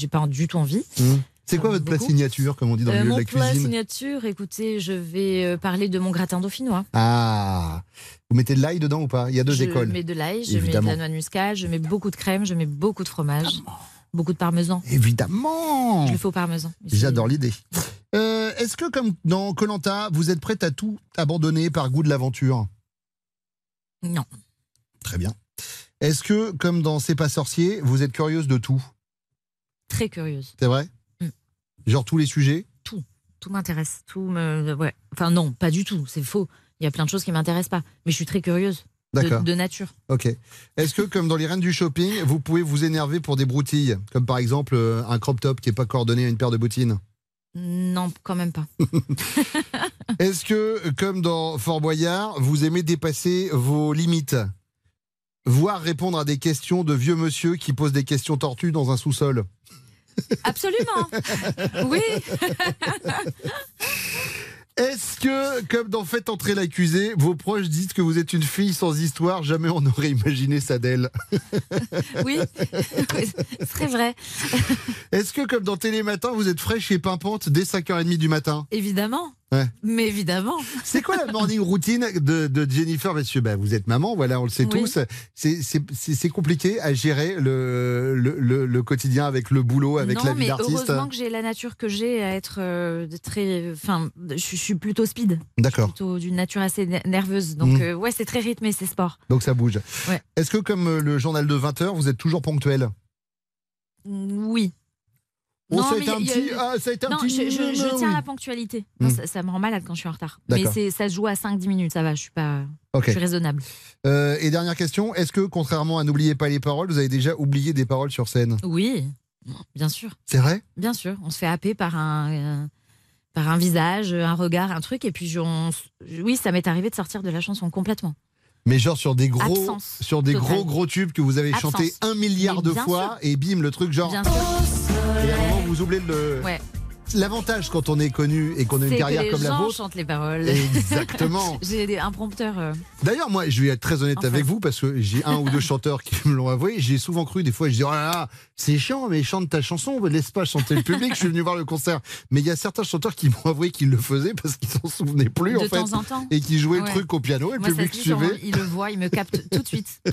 pas du tout envie. Mmh. C'est quoi votre plat signature, comme on dit dans Euh, le milieu mon de la plat cuisine? signature, écoutez, je vais euh, parler de mon gratin dauphinois. Ah Vous mettez de l'ail dedans ou pas? Il y a deux je écoles. mets de l'ail, je mets de la noix de muscade, je mets beaucoup de crème, je mets beaucoup de fromage, beaucoup de parmesan. Évidemment Je le fais au parmesan. J'adore l'idée. Euh, Est-ce que, comme dans Colanta, vous êtes prête à tout abandonner par goût de l'aventure? Non. Très bien. Est-ce que, comme dans C'est pas sorcier, vous êtes curieuse de tout? Très curieuse. C'est vrai? Mm. Genre tous les sujets? Tout, tout m'intéresse. Tout me, ouais. Enfin non, pas du tout. C'est faux. Il y a plein de choses qui m'intéressent pas. Mais je suis très curieuse. De, D'accord. de nature. Ok. Est-ce que, comme dans les reines du shopping, vous pouvez vous énerver pour des broutilles? Comme par exemple euh, un crop top qui n'est pas coordonné à une paire de bottines? Non, quand même pas. Est-ce que, comme dans Fort Boyard, vous aimez dépasser vos limites? Voire répondre à des questions de vieux monsieur qui posent des questions tortues dans un sous-sol Absolument. oui. Est-ce que, comme dans Faites entrer l'accusé, vos proches disent que vous êtes une fille sans histoire Jamais on n'aurait imaginé ça d'elle. Oui. C'est très vrai. Est-ce que, comme dans Télématin, vous êtes fraîche et pimpante dès 5h30 du matin? Évidemment. Ouais. Mais évidemment. C'est quoi la morning routine de, de Jennifer Monsieur, bah, vous êtes maman, voilà, on le sait Oui. tous. C'est- compliqué à gérer le, le, le- le quotidien avec le boulot, avec non, la vie mais d'artiste? heureusement que j'ai la nature que j'ai à être euh, très. Enfin, je, je suis plutôt speed. D'accord. Plutôt d'une nature assez ne- nerveuse. Donc, Mm. euh, ouais, c'est très rythmé, c'est sport. Donc ça bouge. Ouais. Est-ce que, comme euh, le journal de 20h, vous êtes toujours ponctuel? Oui. Oh, ça a été un petit- ah, ça a été un non, petit- je, je- je tiens à la ponctualité. Non, Mm. ça, ça me rend malade quand je suis en retard. Mais ça se joue à 5-10 minutes, ça va, je suis pas. Ok. Je suis raisonnable. Euh, et dernière question, est-ce que, contrairement à N'oubliez pas les paroles, vous avez déjà oublié des paroles sur scène? Oui, bien sûr. C'est vrai? Bien sûr. On se fait happer par un. euh, par un visage, un regard, un truc, et puis je- on s- oui, ça m'est arrivé de sortir de la chanson complètement. Mais genre sur des gros, Absence sur des totale. gros gros tubes que vous avez Absence. chanté un milliard Mais de fois et bim le truc genre. Bien sûr. Vous oubliez le. Ouais. L'avantage quand on est connu et qu'on a une carrière les comme la gens vôtre. chantent les paroles. Exactement. J'ai un prompteur. euh, D'ailleurs, moi, je vais être très honnête Enfin. avec vous parce que j'ai un ou deux chanteurs qui me l'ont avoué. J'ai souvent cru, des fois, je dis, oh là là, c'est chiant, mais chante ta chanson, laisse pas chanter le public. je suis venu voir le concert. Mais il y a certains chanteurs qui m'ont avoué qu'ils le faisaient parce qu'ils s'en souvenaient plus, De en fait. temps en temps. Et qui jouaient le Ouais. truc au piano et le Moi, ça public suivait. Il le voit, il me capte tout de suite.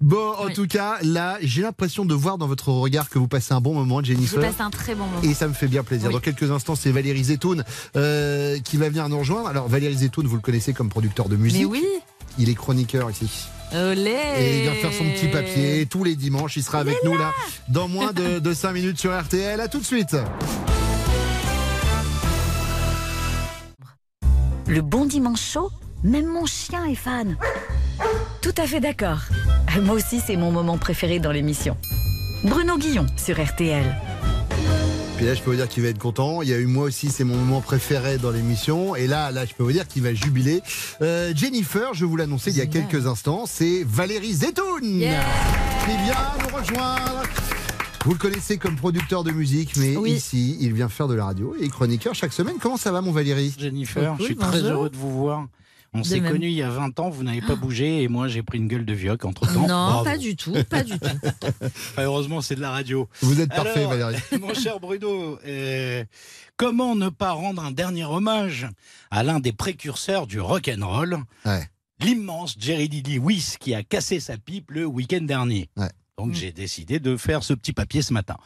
Bon, en Oui. tout cas, là, j'ai l'impression de voir dans votre regard que vous passez un bon moment, Je Jennifer. passe un très bon moment. Et ça me fait bien plaisir. Oui. Quelques instants, c'est Valérie Zetoun euh, qui va venir nous rejoindre. Alors, Valérie Zetoun, vous le connaissez comme producteur de musique. Mais oui. Il est chroniqueur ici. Olé Et il vient faire son petit papier tous les dimanches. Il sera avec nous là dans moins de, de 5 minutes sur RTL. À tout de suite. Le bon dimanche chaud, même mon chien est fan. Tout à fait d'accord. Moi aussi, c'est mon moment préféré dans l'émission. Bruno Guillon sur RTL. Puis là, je peux vous dire qu'il va être content. Il y a eu moi aussi, c'est mon moment préféré dans l'émission. Et là, là, je peux vous dire qu'il va jubiler. Euh, Jennifer, je vous l'annonçais il y a quelques instants, c'est Valérie Zetoun Yeah. qui vient nous rejoindre. Vous le connaissez comme producteur de musique, mais Oui. ici, il vient faire de la radio et chroniqueur chaque semaine. Comment ça va, mon Valérie? Jennifer, je suis très heureux de vous voir. On s'est connus il y a 20 ans, vous n'avez pas bougé et moi j'ai pris une gueule de vioc entre temps. Non, pas du tout, pas du tout. heureusement, c'est de la radio. Vous êtes parfait, Alors, Valérie. Mon cher Bruno, euh, comment ne pas rendre un dernier hommage à l'un des précurseurs du rock and roll, Ouais. l'immense Jerry Lee Lewis qui a cassé sa pipe le week-end dernier? Ouais. Donc j'ai décidé de faire ce petit papier ce matin.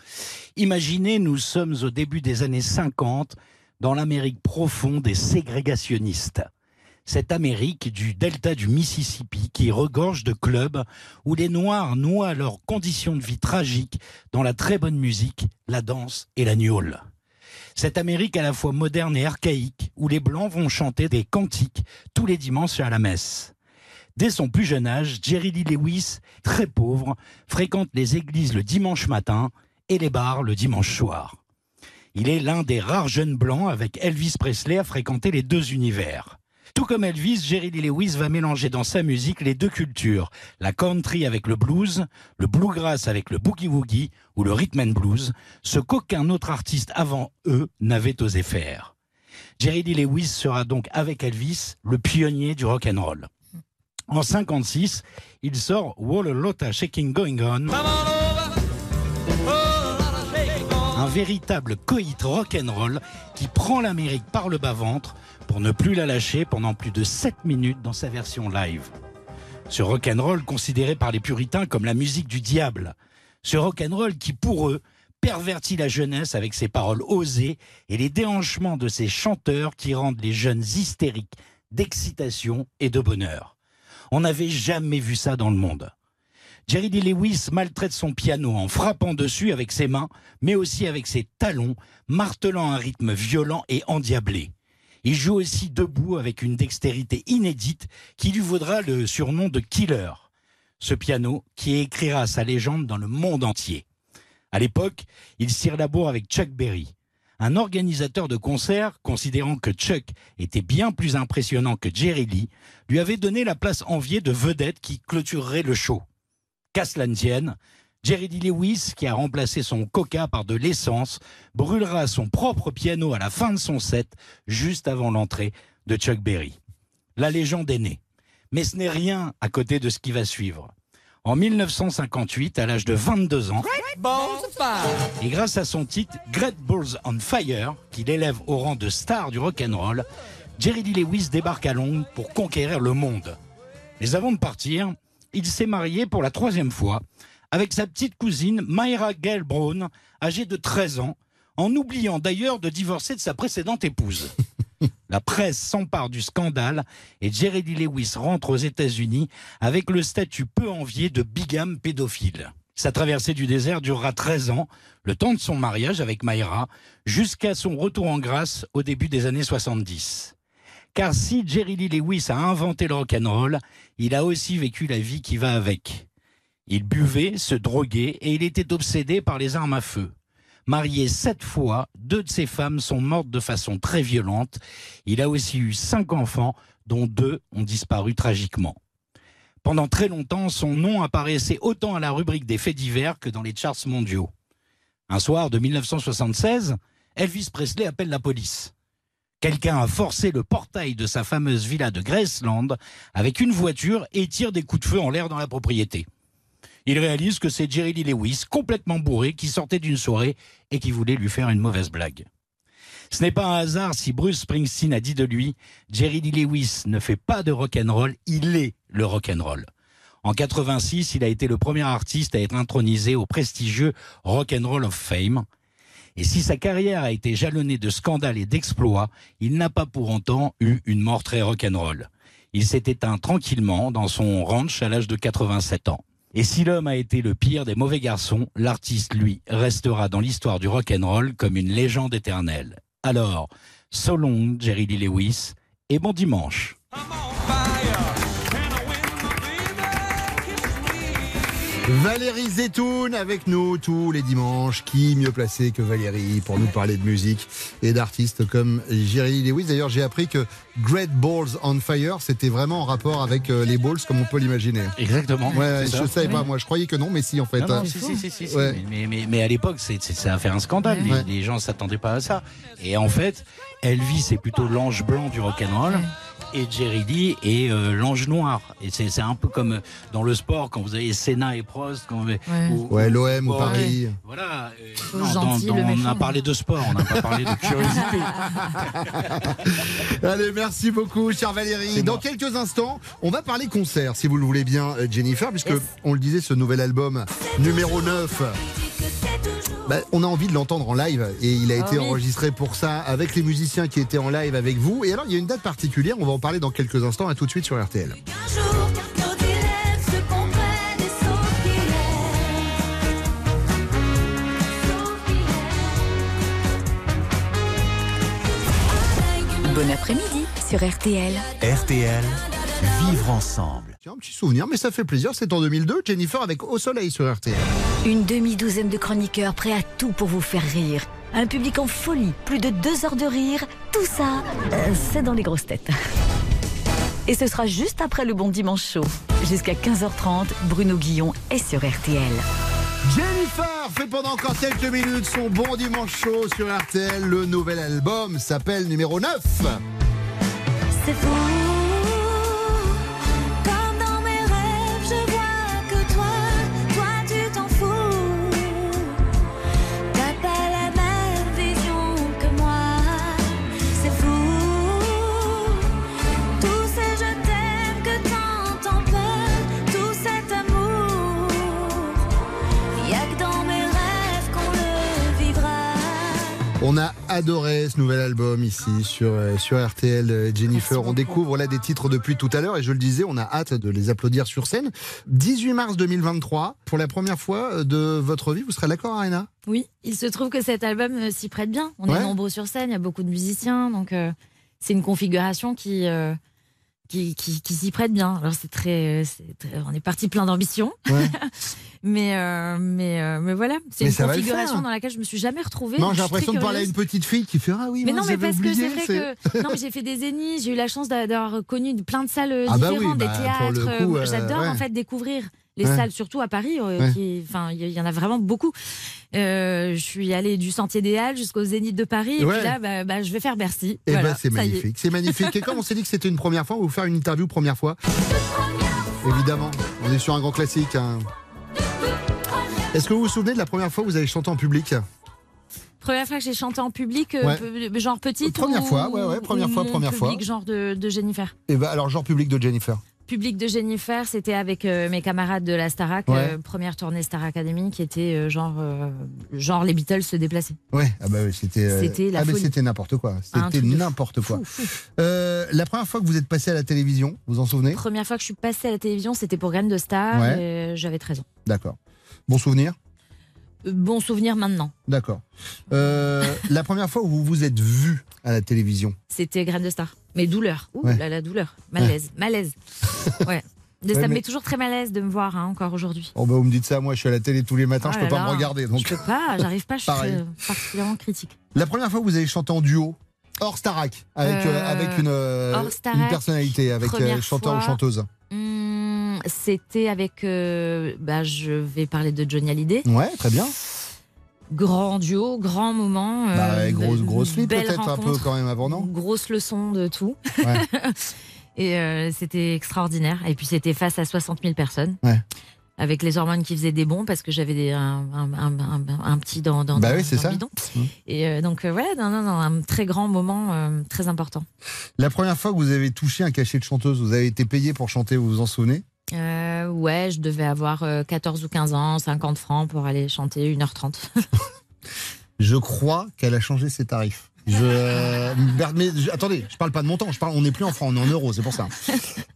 Imaginez, nous sommes au début des années 50 dans l'Amérique profonde des ségrégationnistes. Cette Amérique du delta du Mississippi qui regorge de clubs où les Noirs noient leurs conditions de vie tragiques dans la très bonne musique, la danse et la gnôle. Cette Amérique à la fois moderne et archaïque où les Blancs vont chanter des cantiques tous les dimanches à la messe. Dès son plus jeune âge, Jerry Lee Lewis, très pauvre, fréquente les églises le dimanche matin et les bars le dimanche soir. Il est l'un des rares jeunes blancs avec Elvis Presley à fréquenter les deux univers. Tout comme Elvis, Jerry Lee Lewis va mélanger dans sa musique les deux cultures, la country avec le blues, le bluegrass avec le boogie-woogie ou le rhythm and blues, ce qu'aucun autre artiste avant eux n'avait osé faire. Jerry Lee Lewis sera donc avec Elvis le pionnier du rock and roll. En 56, il sort Wall a Lotta Shaking Going On, un véritable coït rock'n'roll qui prend l'Amérique par le bas-ventre pour ne plus la lâcher pendant plus de 7 minutes dans sa version live. Ce rock'n'roll considéré par les puritains comme la musique du diable. Ce rock'n'roll qui, pour eux, pervertit la jeunesse avec ses paroles osées et les déhanchements de ces chanteurs qui rendent les jeunes hystériques d'excitation et de bonheur. On n'avait jamais vu ça dans le monde. Jerry Lee Lewis maltraite son piano en frappant dessus avec ses mains, mais aussi avec ses talons, martelant un rythme violent et endiablé. Il joue aussi debout avec une dextérité inédite qui lui vaudra le surnom de Killer. Ce piano qui écrira sa légende dans le monde entier. À l'époque, il s'y laboure avec Chuck Berry. Un organisateur de concerts, considérant que Chuck était bien plus impressionnant que Jerry Lee, lui avait donné la place enviée de vedette qui clôturerait le show. Qu'à cela ne tienne, Jerry Lee Lewis, qui a remplacé son coca par de l'essence, brûlera son propre piano à la fin de son set, juste avant l'entrée de Chuck Berry. La légende est née. Mais ce n'est rien à côté de ce qui va suivre. En 1958, à l'âge de 22 ans, et grâce à son titre Great Balls on Fire, qu'il élève au rang de star du rock'n'roll, Jerry Lee Lewis débarque à Londres pour conquérir le monde. Mais avant de partir, il s'est marié pour la troisième fois avec sa petite cousine Myra Gale Brown, âgée de 13 ans, en oubliant d'ailleurs de divorcer de sa précédente épouse. La presse s'empare du scandale et Jerry Lee Lewis rentre aux États-Unis avec le statut peu envié de bigame pédophile. Sa traversée du désert durera 13 ans, le temps de son mariage avec Myra, jusqu'à son retour en grâce au début des années 70. Car si Jerry Lee Lewis a inventé le rock'n'roll, il a aussi vécu la vie qui va avec. Il buvait, se droguait et il était obsédé par les armes à feu. Marié sept fois, deux de ses femmes sont mortes de façon très violente. Il a aussi eu cinq enfants, dont deux ont disparu tragiquement. Pendant très longtemps, son nom apparaissait autant à la rubrique des faits divers que dans les charts mondiaux. Un soir de 1976, Elvis Presley appelle la police. Quelqu'un a forcé le portail de sa fameuse villa de Graceland avec une voiture et tire des coups de feu en l'air dans la propriété. Il réalise que c'est Jerry Lee Lewis, complètement bourré, qui sortait d'une soirée et qui voulait lui faire une mauvaise blague. Ce n'est pas un hasard si Bruce Springsteen a dit de lui Jerry Lee Lewis ne fait pas de rock'n'roll, il est le rock'n'roll. En 86, il a été le premier artiste à être intronisé au prestigieux Rock'n'Roll of Fame. Et si sa carrière a été jalonnée de scandales et d'exploits, il n'a pas pour autant eu une mort très rock'n'roll. Il s'est éteint tranquillement dans son ranch à l'âge de 87 ans. Et si l'homme a été le pire des mauvais garçons, l'artiste, lui, restera dans l'histoire du rock'n'roll comme une légende éternelle. Alors, so Jerry Lee Lewis, et bon dimanche. Valérie Zetoun avec nous tous les dimanches. Qui mieux placé que Valérie pour nous parler de musique et d'artistes comme Jerry Lewis. D'ailleurs, j'ai appris que Great Balls on Fire, c'était vraiment en rapport avec euh, les balls comme on peut l'imaginer. Exactement. Ouais, je ça. savais pas, moi. Je croyais que non, mais si, en fait. Non, non, Euh, si, si, si. Ouais. Mais, mais, mais à l'époque, ça a fait un scandale. Les, Ouais. les gens s'attendaient pas à ça. Et en fait, Elvis est plutôt l'ange blanc du rock'n'roll. Et Jerry Lee est euh, l'ange noir. Et c'est, c'est un peu comme euh, dans le sport, quand vous avez Senna et Prost. Quand vous- ou- Ouais, l'OM ou Ouais. Paris. Voilà. euh, non, gentil, dans- on a parlé de sport, on n'a pas parlé de curiosité. Allez, merci beaucoup, cher Valérie. Dans quelques instants, on va parler concert, si vous le voulez bien, Jennifer, puisque on le disait, ce nouvel album numéro 9. Bah, on a envie de l'entendre en live et il a Ah été oui. enregistré pour ça avec les musiciens qui étaient en live avec vous. Et alors, il y a une date particulière, on va en parler dans quelques instants. À tout de suite sur RTL. Bon après-midi sur RTL. RTL, vivre ensemble. Tiens, un petit souvenir, mais ça fait plaisir. C'est en 2002, Jennifer avec Au Soleil sur RTL. Une demi-douzaine de chroniqueurs prêts à tout pour vous faire rire. Un public en folie, plus de deux heures de rire. Tout ça, euh, c'est dans les grosses têtes. Et ce sera juste après le bon dimanche chaud. Jusqu'à 15h30, Bruno Guillon est sur RTL. Jennifer fait pendant encore quelques minutes son bon dimanche chaud sur RTL. Le nouvel album s'appelle numéro 9. C'est fou. Adoré ce nouvel album ici sur, euh, sur RTL euh, Jennifer. On découvre là des titres depuis tout à l'heure et je le disais, on a hâte de les applaudir sur scène. 18 mars 2023, pour la première fois euh, de votre vie, vous serez d'accord, Arena? Oui, il se trouve que cet album s'y prête bien. On Ouais. est nombreux sur scène, il y a beaucoup de musiciens, donc euh, c'est une configuration qui, euh, qui, qui, qui s'y prête bien. Alors c'est très, c'est très- on est parti plein d'ambition, mais, euh, mais, euh, mais voilà, c'est Mais une configuration dans laquelle je me suis jamais retrouvée. Non, j'ai l'impression de parler à une petite fille qui fait Ah oui, Mais moi, non, mais parce que c'est vrai que non, mais j'ai fait des ennemis, j'ai eu la chance d'a- d'avoir connu plein de salles euh, Ah bah oui, différentes, bah, des le théâtres. J'adore ouais. en fait découvrir les Ouais. salles, surtout à Paris. euh, Ouais. qui- Enfin, il y, y en a vraiment beaucoup. Euh, je suis allée du Sentier des Halles jusqu'au Zénith de Paris, et puis là, bah, bah, je vais faire Bercy. Eh Voilà, ben, c'est magnifique, c'est magnifique. Et comme on s'est dit que c'était une première fois, on va vous faire une interview première fois. Évidemment, on est sur un grand classique. hein. Est-ce que vous vous souvenez de la première fois où vous avez chanté en public Première fois que j'ai chanté en public, euh, Ouais. genre petite. Première ou- fois, ouais, ouais, première fois, première fois. public, genre de, de Jennifer? Eh ben, alors, genre public de Jennifer. Public de Jennifer, c'était avec euh, mes camarades de la Starac, Ouais. euh, première tournée Star Academy, qui était euh, genre, genre les Beatles se déplaçaient. Ouais, ah bah oui, c'était. C'était la ah mais c'était n'importe quoi. C'était n'importe quoi. La première fois que vous êtes passé à la télévision, vous en souvenez? Première fois que je suis passée à la télévision, c'était pour Graines de Star. Ouais. et J'avais 13 ans. D'accord. Bon souvenir Euh, Bon souvenir maintenant. D'accord. Euh, la première fois où vous vous êtes vu à la télévision C'était Graines de Star. Mais douleur. Ouh Ouais. là la douleur. Malaise. Malaise. Ouais. Ouais, ça me met toujours très malaise de me voir hein, encore aujourd'hui. Oh bah vous me dites ça, moi je suis à la télé tous les matins, Oh je peux là pas là. me regarder. Donc... Je peux pas, j'arrive pas, je suis particulièrement critique. La première fois que vous avez chanté en duo, hors Starac, avec, euh, avec une, personnalité, avec chanteur ou chanteuse. Hum, c'était avec. euh, bah, je vais parler de Johnny Hallyday. Ouais, très bien. Grand duo, grand moment. euh, Bah, ouais, grosse, grosse belle peut-être un peu quand même avant, non? Grosse leçon de tout. Ouais. Et euh, c'était extraordinaire. Et puis c'était face à 60 000 personnes. Ouais. Avec les hormones qui faisaient des bons parce que j'avais un, un- un- un- petit dans, dans, Bah dans- oui, c'est dans ça. le bidon. Mm. Et euh, donc voilà, non, non, non, un très grand moment, euh, très important. La première fois que vous avez touché un cachet de chanteuse, vous avez été payé pour chanter, vous vous en souvenez? Euh, ouais, je devais avoir euh, 14 ou 15 ans, 50 francs pour aller chanter 1h30. Je crois qu'elle a changé ses tarifs. Je... euh, mais je- attendez, je parle pas de montant, je parle, on n'est plus en francs, on est en euros, c'est pour ça.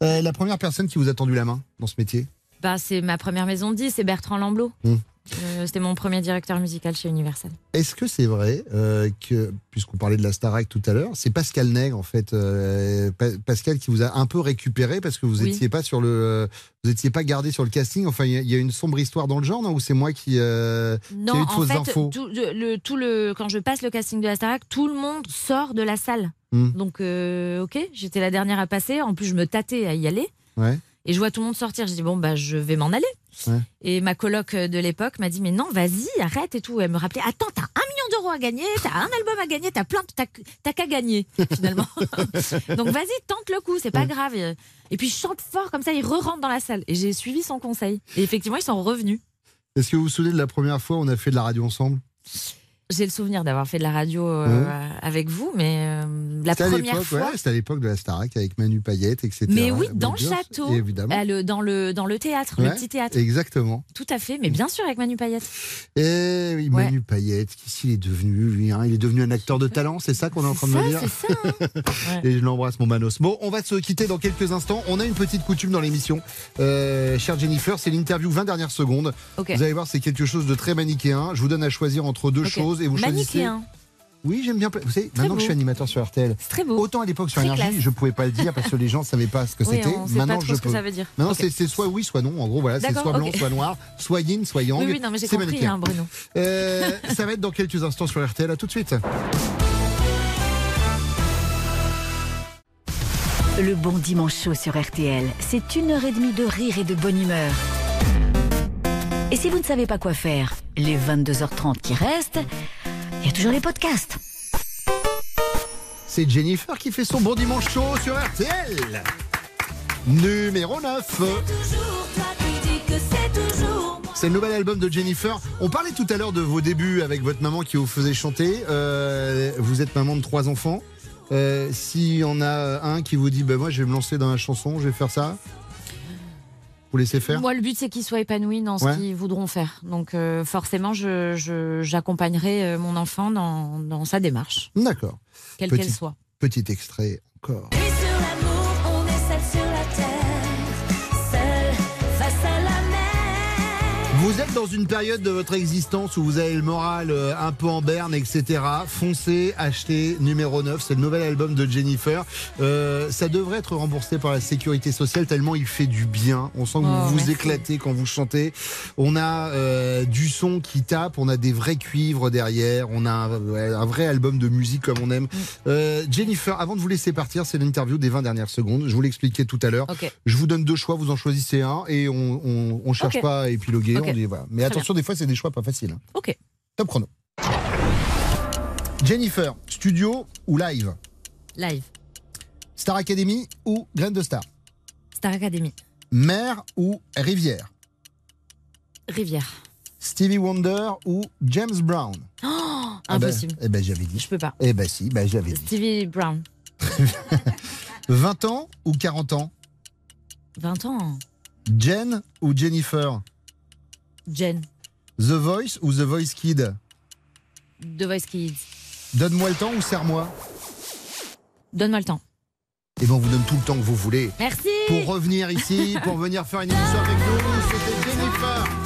Euh, la première personne qui vous a tendu la main dans ce métier? Bah, c'est ma première maison de c'est Bertrand Lamblot. Mm. Euh, C'était mon premier directeur musical chez Universal. Est-ce que c'est vrai euh, que, puisqu'on parlait de la Starac tout à l'heure, c'est Pascal Nègre en fait, euh, Pa- Pascal qui vous a un peu récupéré parce que vous Oui. étiez pas sur le, euh, vous étiez pas gardé sur le casting. Enfin, il y a- il y, a une sombre histoire dans le genre, non? Ou c'est moi qui, euh, qui Non, a eu de en fausses fait, infos? tout le, tout le, quand je passe le casting de la Starac, tout le monde sort de la salle. Hmm. Donc, euh, ok, j'étais la dernière à passer. En plus, je me tâtais à y aller. Ouais. Et je vois tout le monde sortir. Je dis, bon, bah, je vais m'en aller. Ouais. Et ma coloc de l'époque m'a dit, mais non, vas-y, arrête et tout. Elle me rappelait, attends, t'as un million d'euros à gagner, t'as un album à gagner, t'as plein, t'as qu'à gagner, finalement. Donc, vas-y, tente le coup, c'est pas grave. Et puis, je chante fort, comme ça, ils re-rentrent dans la salle. Et j'ai suivi son conseil. Et effectivement, ils sont revenus. Est-ce que vous vous souvenez de la première fois où on a fait de la radio ensemble? J'ai le souvenir d'avoir fait de la radio euh, avec vous, mais euh, la première fois. ouais, c'était à l'époque de la Starac avec Manu Payette, etc. mais oui, dans le château, évidemment. le- dans, le, dans le théâtre, Ouais, le petit théâtre. Exactement. Tout à fait, mais bien sûr avec Manu Payette. Et oui, Ouais. Manu Payette, qu'est-ce qu'il est devenu lui hein? Il est devenu un acteur de talent, c'est ça qu'on est en train de ça, me dire c'est ça, hein. Et je l'embrasse, mon Manos. Bon, on va se quitter dans quelques instants. On a une petite coutume dans l'émission, euh, chère Jennifer, c'est l'interview 20 dernières secondes. Vous allez voir, c'est quelque chose de très manichéen. Je vous donne à choisir entre deux choses et vous choisissez. Manichéen. Oui, j'aime bien. Vous savez, maintenant beau. que je suis animateur sur RTL, C'est très beau. autant à l'époque sur Énergie, je pouvais pas le dire parce que les gens ne savaient pas ce que Oui, c'était. Maintenant, trop je ce que peux. ça veut dire. Maintenant, c'est- soit oui, soit non. En gros, voilà, c'est soit blanc, soit noir, soit yin, soit yang. Oui, oui, non, mais j'ai compris, hein, Bruno. Euh, ça va être dans quelques instants sur RTL. À tout de suite. Le bon dimanche chaud sur RTL, c'est une heure et demie de rire et de bonne humeur. Et si vous ne savez pas quoi faire, les 22h30 qui restent, il y a toujours les podcasts. C'est Jennifer qui fait son bon dimanche chaud sur RTL. Numéro 9. C'est le nouvel album de Jennifer. On parlait tout à l'heure de vos débuts avec votre maman qui vous faisait chanter. Euh, vous êtes maman de trois enfants. Euh, si on a un qui vous dit, bah, moi je vais me lancer dans la chanson, je vais faire ça. Vous laissez faire Moi, le but, c'est qu'ils soient épanouis dans ce Ouais. qu'ils voudront faire. Donc, euh, forcément, je, je- j'accompagnerai euh, mon enfant dans, dans sa démarche, D'accord. quelle Petit- qu'elle soit. Petit extrait encore. Et Vous êtes dans une période de votre existence où vous avez le moral euh, un peu en berne, etc. Foncez, achetez numéro 9, c'est le nouvel album de Jennifer. Euh, ça devrait être remboursé par la sécurité sociale tellement il fait du bien. On sent que Oh, vous vous merci. éclatez quand vous chantez. On a euh, du son qui tape, on a des vrais cuivres derrière, on a un, ouais, un vrai album de musique comme on Mm. aime. Euh, Jennifer, avant de vous laisser partir, c'est l'interview des 20 dernières secondes. Je vous l'expliquais tout à l'heure. Ok. Je vous donne deux choix, vous en choisissez un et on, on, on cherche pas à épiloguer. Ok. Voilà. Mais Très attention, des fois, c'est des choix pas faciles. hein. Ok. Top chrono. Jennifer, studio ou live? Live. Star Academy ou Graine de Star? Star Academy. Mer ou rivière? Rivière. Stevie Wonder ou James Brown? Oh, Ah ben, impossible. Eh ben, j'avais dit. Je peux pas. Eh ben si, ben j'avais dit. Stevie Brown. 20 ans ou 40 ans? 20 ans. Jen ou Jennifer? Jen. The Voice ou The Voice Kid? The Voice Kids. Donne-moi le temps ou serre-moi? Donne-moi le temps. Et ben on vous donne tout le temps que vous voulez. Merci. Pour revenir ici, pour venir faire une émission avec nous, c'était Jennifer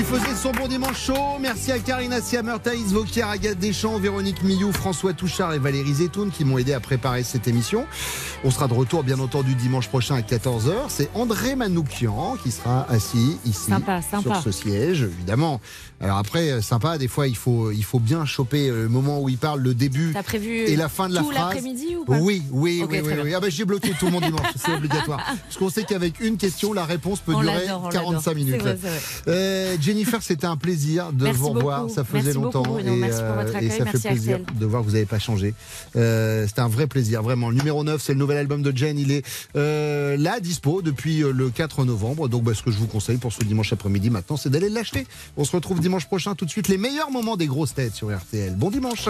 qui faisait son bon dimanche chaud. Merci à Karina Siamer, Thaïs Vauquier, Agathe Deschamps, Véronique Millou, François Touchard et Valérie Zetoun qui m'ont aidé à préparer cette émission. On sera de retour bien entendu dimanche prochain à 14h. C'est André Manoukian qui sera assis ici Sympa, sympa. sur ce siège, évidemment. Alors après, euh, sympa, des fois il faut, il faut bien choper euh, le moment où il parle, le début T'as prévu et la fin de la tout phrase. l'après-midi ou pas? Oui, oui, oui, oui. Ah ben, j'ai bloqué tout mon dimanche, c'est obligatoire. Parce qu'on sait qu'avec une question, la réponse peut On durer l'adore, on 45 l'adore. minutes. C'est vrai, c'est vrai. Euh, Jennifer, c'était un plaisir de Merci vous revoir. beaucoup. Ça faisait Merci beaucoup, longtemps Bruno. Merci pour votre et accueil. ça Merci, fait plaisir Axel. de voir que vous n'avez pas changé. Euh, c'était un vrai plaisir, vraiment. Le numéro 9, c'est le nouvel album de Jen. Il est euh, là, dispo depuis euh, le 4 novembre. Donc, bah, ce que je vous conseille pour ce dimanche après-midi maintenant, c'est d'aller l'acheter. On se retrouve dimanche prochain. Tout de suite, les meilleurs moments des grosses têtes sur RTL. Bon dimanche.